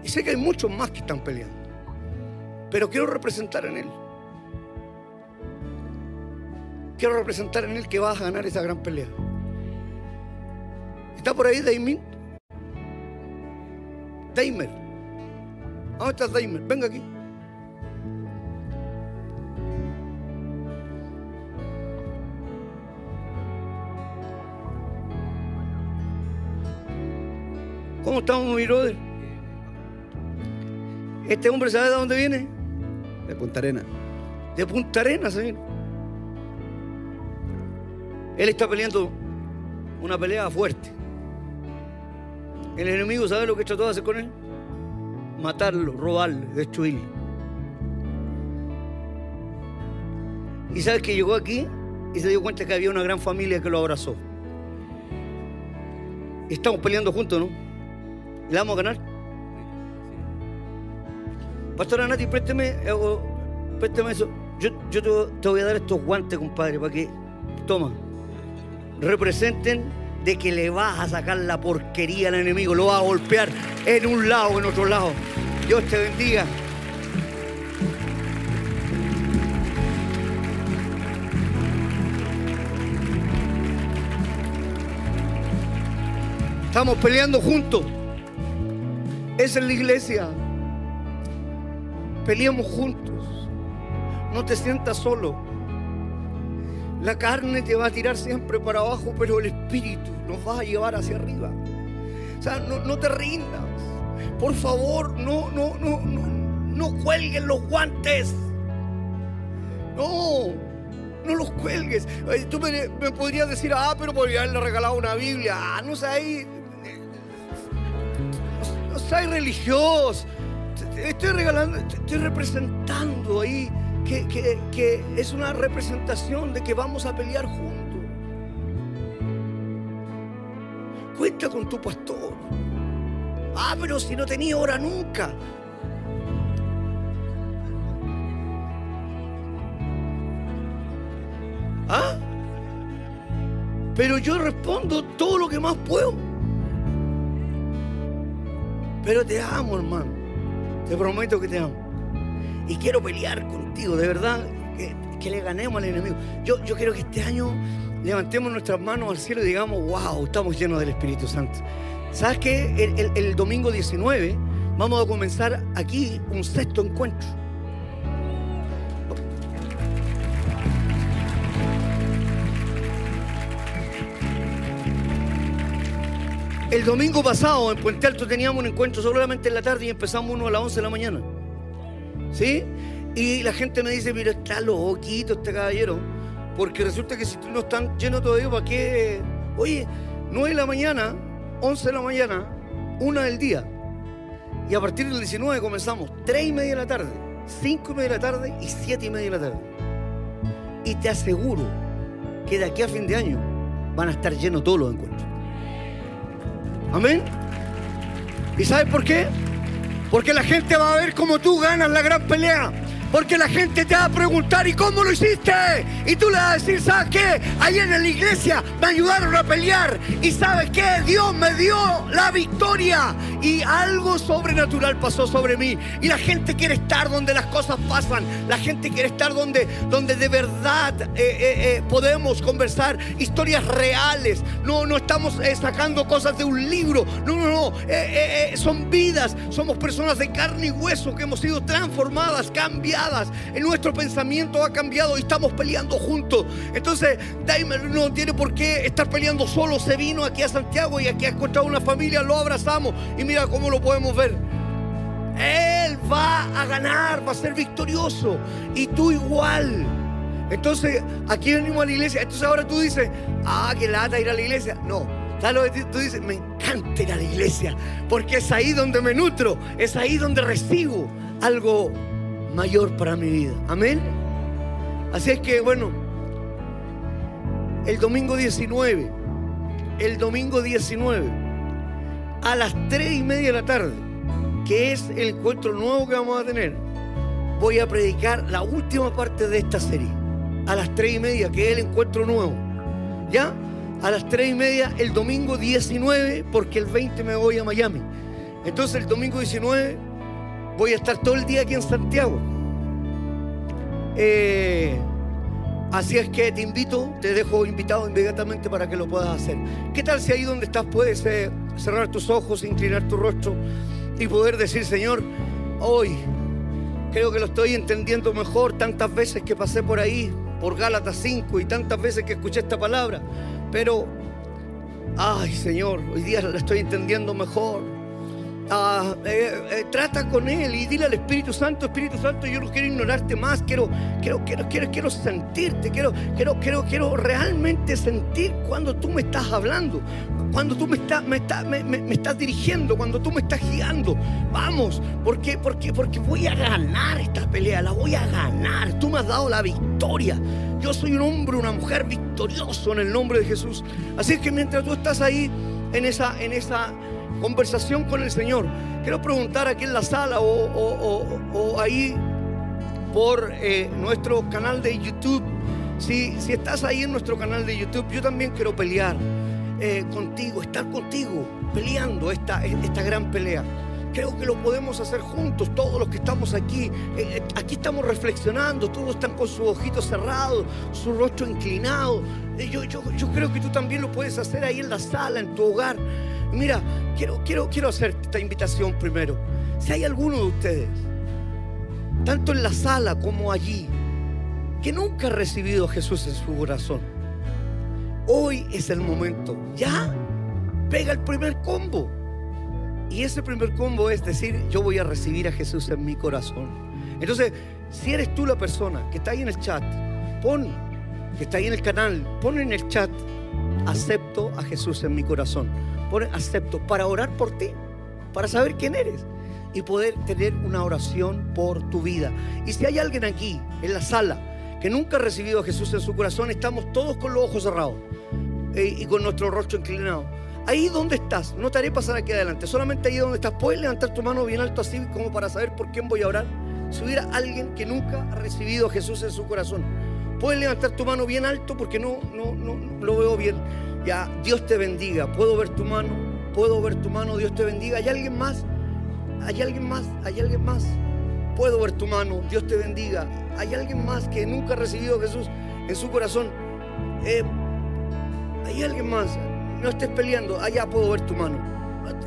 Y sé que hay muchos más que están peleando. Pero quiero representar en él. Quiero representar en él que vas a ganar esa gran pelea. ¿Está por ahí Daimin? Daimer. ¿Dónde está Daimer? Venga aquí. ¿Cómo estamos, mi brother? Este hombre sabe de dónde viene. De Punta Arena. De Punta Arena, señor. Él está peleando una pelea fuerte. El enemigo sabe lo que trató de hacer con él. Matarlo, robarle, destruirlo. Y sabes que llegó aquí y se dio cuenta que había una gran familia que lo abrazó. Estamos peleando juntos, ¿no? ¿Le vamos a ganar? Pastora Nati, présteme, eh, présteme eso. Yo, yo te, voy a dar estos guantes, compadre, para que, toma, representen de que le vas a sacar la porquería al enemigo, lo vas a golpear en un lado o en otro lado. Dios te bendiga. Estamos peleando juntos. Esa es la iglesia. Peleamos juntos. No te sientas solo. La carne te va a tirar siempre para abajo, pero el espíritu nos va a llevar hacia arriba. O sea, no, te rindas. Por favor, no, no, no, no, no cuelguen los guantes. No, no los cuelgues. Tú me, podrías decir, ah, pero podría haberle regalado una Biblia. Ah, no sé, ahí seas religioso. Estoy regalando, estoy representando ahí que, que es una representación de que vamos a pelear juntos. Cuenta con tu pastor. Ah, pero si no tenía hora nunca. ¿Ah? Pero yo respondo todo lo que más puedo. Pero te amo, hermano. Te prometo que te amo. Y quiero pelear contigo, de verdad, que, le ganemos al enemigo. Yo, yo quiero que este año levantemos nuestras manos al cielo y digamos, wow, estamos llenos del Espíritu Santo. ¿Sabes qué? El, el domingo 19 vamos a comenzar aquí un sexto encuentro. El domingo pasado en Puente Alto teníamos un encuentro solamente en la tarde y empezamos uno a las 11 de la mañana. ¿Sí? Y la gente me dice, mira, está loquito este caballero. Porque resulta que si tú no estás lleno todavía, ¿para qué? Oye, 9 de la mañana, 11 de la mañana, 1 del día. Y a partir del 19 comenzamos 3 y media de la tarde, 5 y media de la tarde y 7 y media de la tarde. Y te aseguro que de aquí a fin de año van a estar llenos todos los encuentros. Amén. ¿Y sabes por qué? Porque la gente va a ver cómo tú ganas la gran pelea. Porque la gente te va a preguntar, ¿y cómo lo hiciste? Y tú le vas a decir, ¿sabes qué? Ahí en la iglesia me ayudaron a pelear. ¿Y sabes qué? Dios me dio la victoria. Y algo sobrenatural pasó sobre mí. Y la gente quiere estar donde las cosas pasan. La gente quiere estar donde, donde de verdad eh, eh, eh, podemos conversar historias reales. No, no estamos sacando cosas de un libro. No, no, no. son vidas. Somos personas de carne y hueso que hemos sido transformadas, cambiadas en nuestro pensamiento ha cambiado y estamos peleando juntos. Entonces, Daimler no tiene por qué estar peleando solo. Se vino aquí a Santiago y aquí ha encontrado una familia, lo abrazamos y mira cómo lo podemos ver. Él va a ganar, va a ser victorioso y tú igual. Entonces, aquí venimos a la iglesia. Entonces ahora tú dices, ah, que lata ir a la iglesia. No, tú dices, me encanta ir a la iglesia, porque es ahí donde me nutro, es ahí donde recibo algo mayor para mi vida. Amén. Así es que, bueno, el domingo 19, el domingo 19, a las 3 y media de la tarde, que es el encuentro nuevo que vamos a tener, voy a predicar la última parte de esta serie. A las 3 y media, que es el encuentro nuevo. ¿Ya? A las 3 y media, el domingo 19, porque el 20 me voy a Miami. Entonces el domingo 19 voy a estar todo el día aquí en Santiago. Eh, así es que te invito, te dejo invitado inmediatamente para que lo puedas hacer. ¿Qué tal si ahí donde estás puedes eh, cerrar tus ojos, inclinar tu rostro y poder decir, Señor, hoy creo que lo estoy entendiendo mejor tantas veces que pasé por ahí, por Gálatas 5 y tantas veces que escuché esta palabra, pero, ay Señor, hoy día la estoy entendiendo mejor. Ah, eh, eh, trata con Él y dile al Espíritu Santo, Espíritu Santo, yo no quiero ignorarte más, quiero, quiero, quiero, quiero, quiero sentirte, quiero, quiero, quiero, quiero realmente sentir cuando tú me estás hablando, cuando tú me, estás me, me, estás dirigiendo, cuando tú me estás guiando. Vamos, porque, porque, porque voy a ganar esta pelea, la voy a ganar. Tú me has dado la victoria. Yo soy un hombre, una mujer victorioso en el nombre de Jesús. Así es que mientras tú estás ahí en esa, en esa conversación con el Señor. Quiero preguntar aquí en la sala o, ahí por eh, nuestro canal de YouTube. Si, si estás ahí en nuestro canal de YouTube, yo también quiero pelear eh, contigo, estar contigo, peleando esta, esta gran pelea. Creo que lo podemos hacer juntos, todos los que estamos aquí. Eh, aquí estamos reflexionando, todos están con sus ojitos cerrados, su rostro inclinado. yo, yo, yo creo que tú también lo puedes hacer ahí en la sala, en tu hogar. Mira, quiero, quiero, quiero hacer esta invitación primero. Si hay alguno de ustedes, tanto en la sala como allí, que nunca ha recibido a Jesús en su corazón, hoy es el momento. Ya pega el primer combo. Y ese primer combo es decir, yo voy a recibir a Jesús en mi corazón. Entonces, si eres tú la persona que está ahí en el chat, pon, que está ahí en el canal, pon en el chat, acepto a Jesús en mi corazón acepto para orar por ti. para saber quién eres y poder tener una oración por tu vida. Y si hay alguien aquí en la sala que nunca ha recibido a Jesús en su corazón, estamos todos con los ojos cerrados eh, y con nuestro rostro inclinado. Ahí donde estás, no te haré pasar aquí adelante, solamente ahí donde estás, puedes levantar tu mano bien alto así como para saber por quién voy a orar. Si hubiera alguien que nunca ha recibido a Jesús en su corazón, puedes levantar tu mano bien alto porque no, no, no, no lo veo bien. Ya, Dios te bendiga. Puedo ver tu mano, puedo ver tu mano, Dios te bendiga. ¿Hay alguien más? ¿Hay alguien más? ¿Hay alguien más? Puedo ver tu mano, Dios te bendiga. ¿Hay alguien más que nunca ha recibido a Jesús en su corazón? Eh, ¿Hay alguien más? No estés peleando, allá puedo ver tu mano.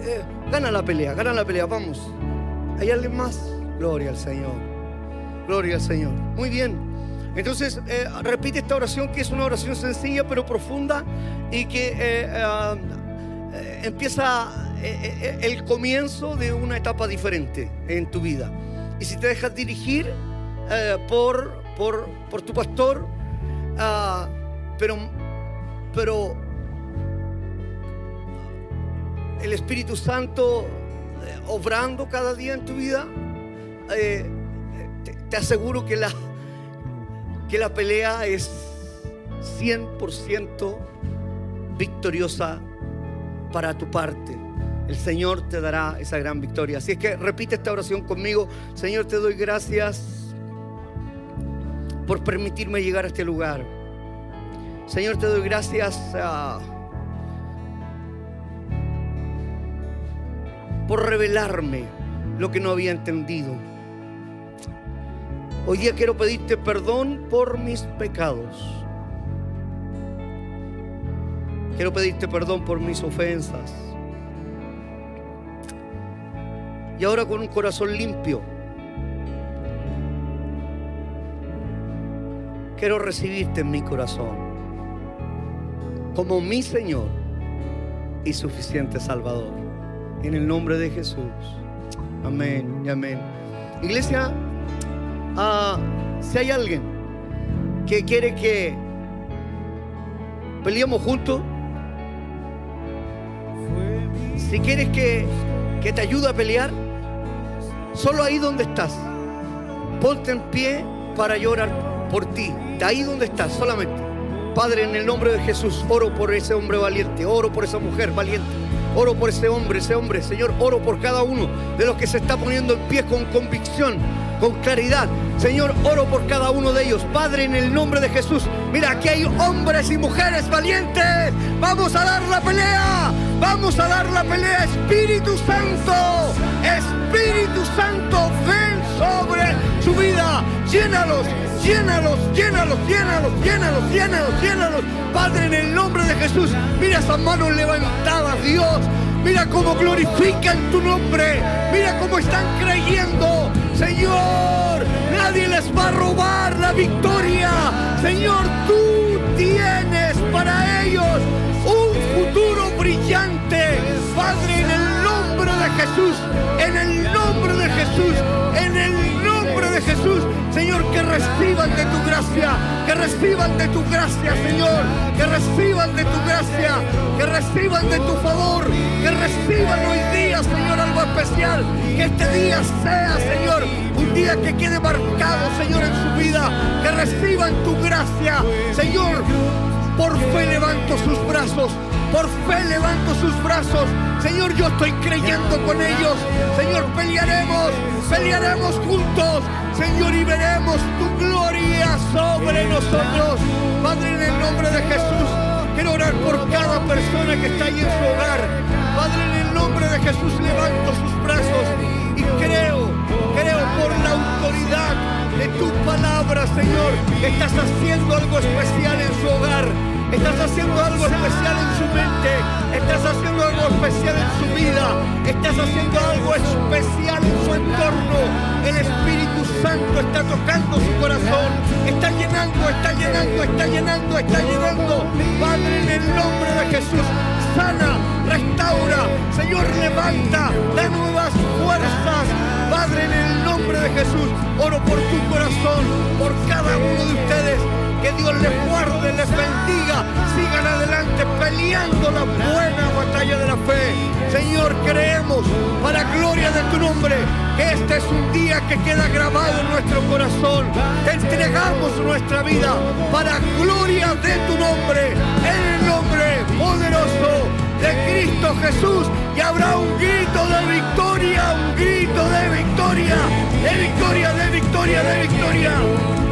Eh, gana la pelea, gana la pelea, vamos. ¿Hay alguien más? Gloria al Señor. Gloria al Señor. Muy bien. Entonces, eh, repite esta oración que es una oración sencilla pero profunda y que ah, empieza el comienzo de una etapa diferente en tu vida. Y si te dejas dirigir por, por, por, tu pastor, ah, pero, pero el Espíritu Santo eh, obrando cada día en tu vida, eh, te, aseguro que la, que la pelea es 100% victoriosa para tu parte. El Señor te dará esa gran victoria. Así es que repite esta oración conmigo. Señor, te doy gracias por permitirme llegar a este lugar. Señor, te doy gracias a... por revelarme lo que no había entendido. Hoy día quiero pedirte perdón por mis pecados. Quiero pedirte perdón por mis ofensas. Y ahora con un corazón limpio, quiero recibirte en mi corazón como mi Señor y suficiente Salvador. En el nombre de Jesús. Amén y amén. Iglesia, ah, si hay alguien que quiere que peleemos juntos, si quieres que, que te ayude a pelear, solo ahí donde estás, ponte en pie para llorar por ti, de ahí donde estás, solamente. Padre, en el nombre de Jesús, oro por ese hombre valiente, oro por esa mujer valiente. Oro por ese hombre, ese hombre, Señor. Oro por cada uno de los que se está poniendo en pie con convicción, con claridad. Señor, oro por cada uno de ellos. Padre, en el nombre de Jesús. Mira, aquí hay hombres y mujeres valientes. Vamos a dar la pelea. Vamos a dar la pelea. Espíritu Santo. Espíritu Santo, ven sobre su vida. Llénalos llénalos, llénalos, llénalos, llénalos, llénalos, llénalos. Padre, en el nombre de Jesús, mira esas manos levantadas, Dios. Mira cómo glorifican tu nombre. Mira cómo están creyendo. Señor, nadie les va a robar la victoria. Señor, tú tienes para ellos un futuro brillante. Padre, en el nombre de Jesús, en el nombre de Jesús, en el Jesús. Señor, que reciban de tu gracia, que reciban de tu gracia, Señor, que reciban de tu gracia, que reciban de tu favor, que reciban hoy día, Señor, algo especial, que este día sea, Señor, un día que quede marcado, Señor, en su vida, que reciban tu gracia, Señor. Por fe levanto sus brazos, por fe levanto sus brazos. Señor, yo estoy creyendo con ellos. Señor, pelearemos, pelearemos juntos. Señor, y veremos tu gloria sobre nosotros. Padre, en el nombre de Jesús, quiero orar por cada persona que está ahí en su hogar. Padre, en el nombre de Jesús, levanto sus brazos y creo, creo por la autoridad de tu palabra, Señor, estás haciendo algo especial en su hogar. Estás haciendo algo especial en su mente. Estás haciendo algo especial en su vida. Estás haciendo algo especial en su entorno. El Espíritu Santo está tocando su corazón. Está llenando, está llenando, está llenando, está llenando. Padre, en el nombre de Jesús, sana, restaura. Señor, levanta, da nuevas fuerzas. Padre, en el nombre de Jesús, oro por tu corazón, por cada uno de ustedes que Dios les guarde, les bendiga. Sigan adelante peleando la buena batalla de la fe. Señor, creemos para gloria de tu nombre que este es un día que queda grabado en nuestro corazón. Te entregamos nuestra vida para gloria de tu nombre, en el nombre poderoso de Cristo Jesús. Y habrá un grito de victoria, un grito de victoria, de victoria, de victoria, de victoria.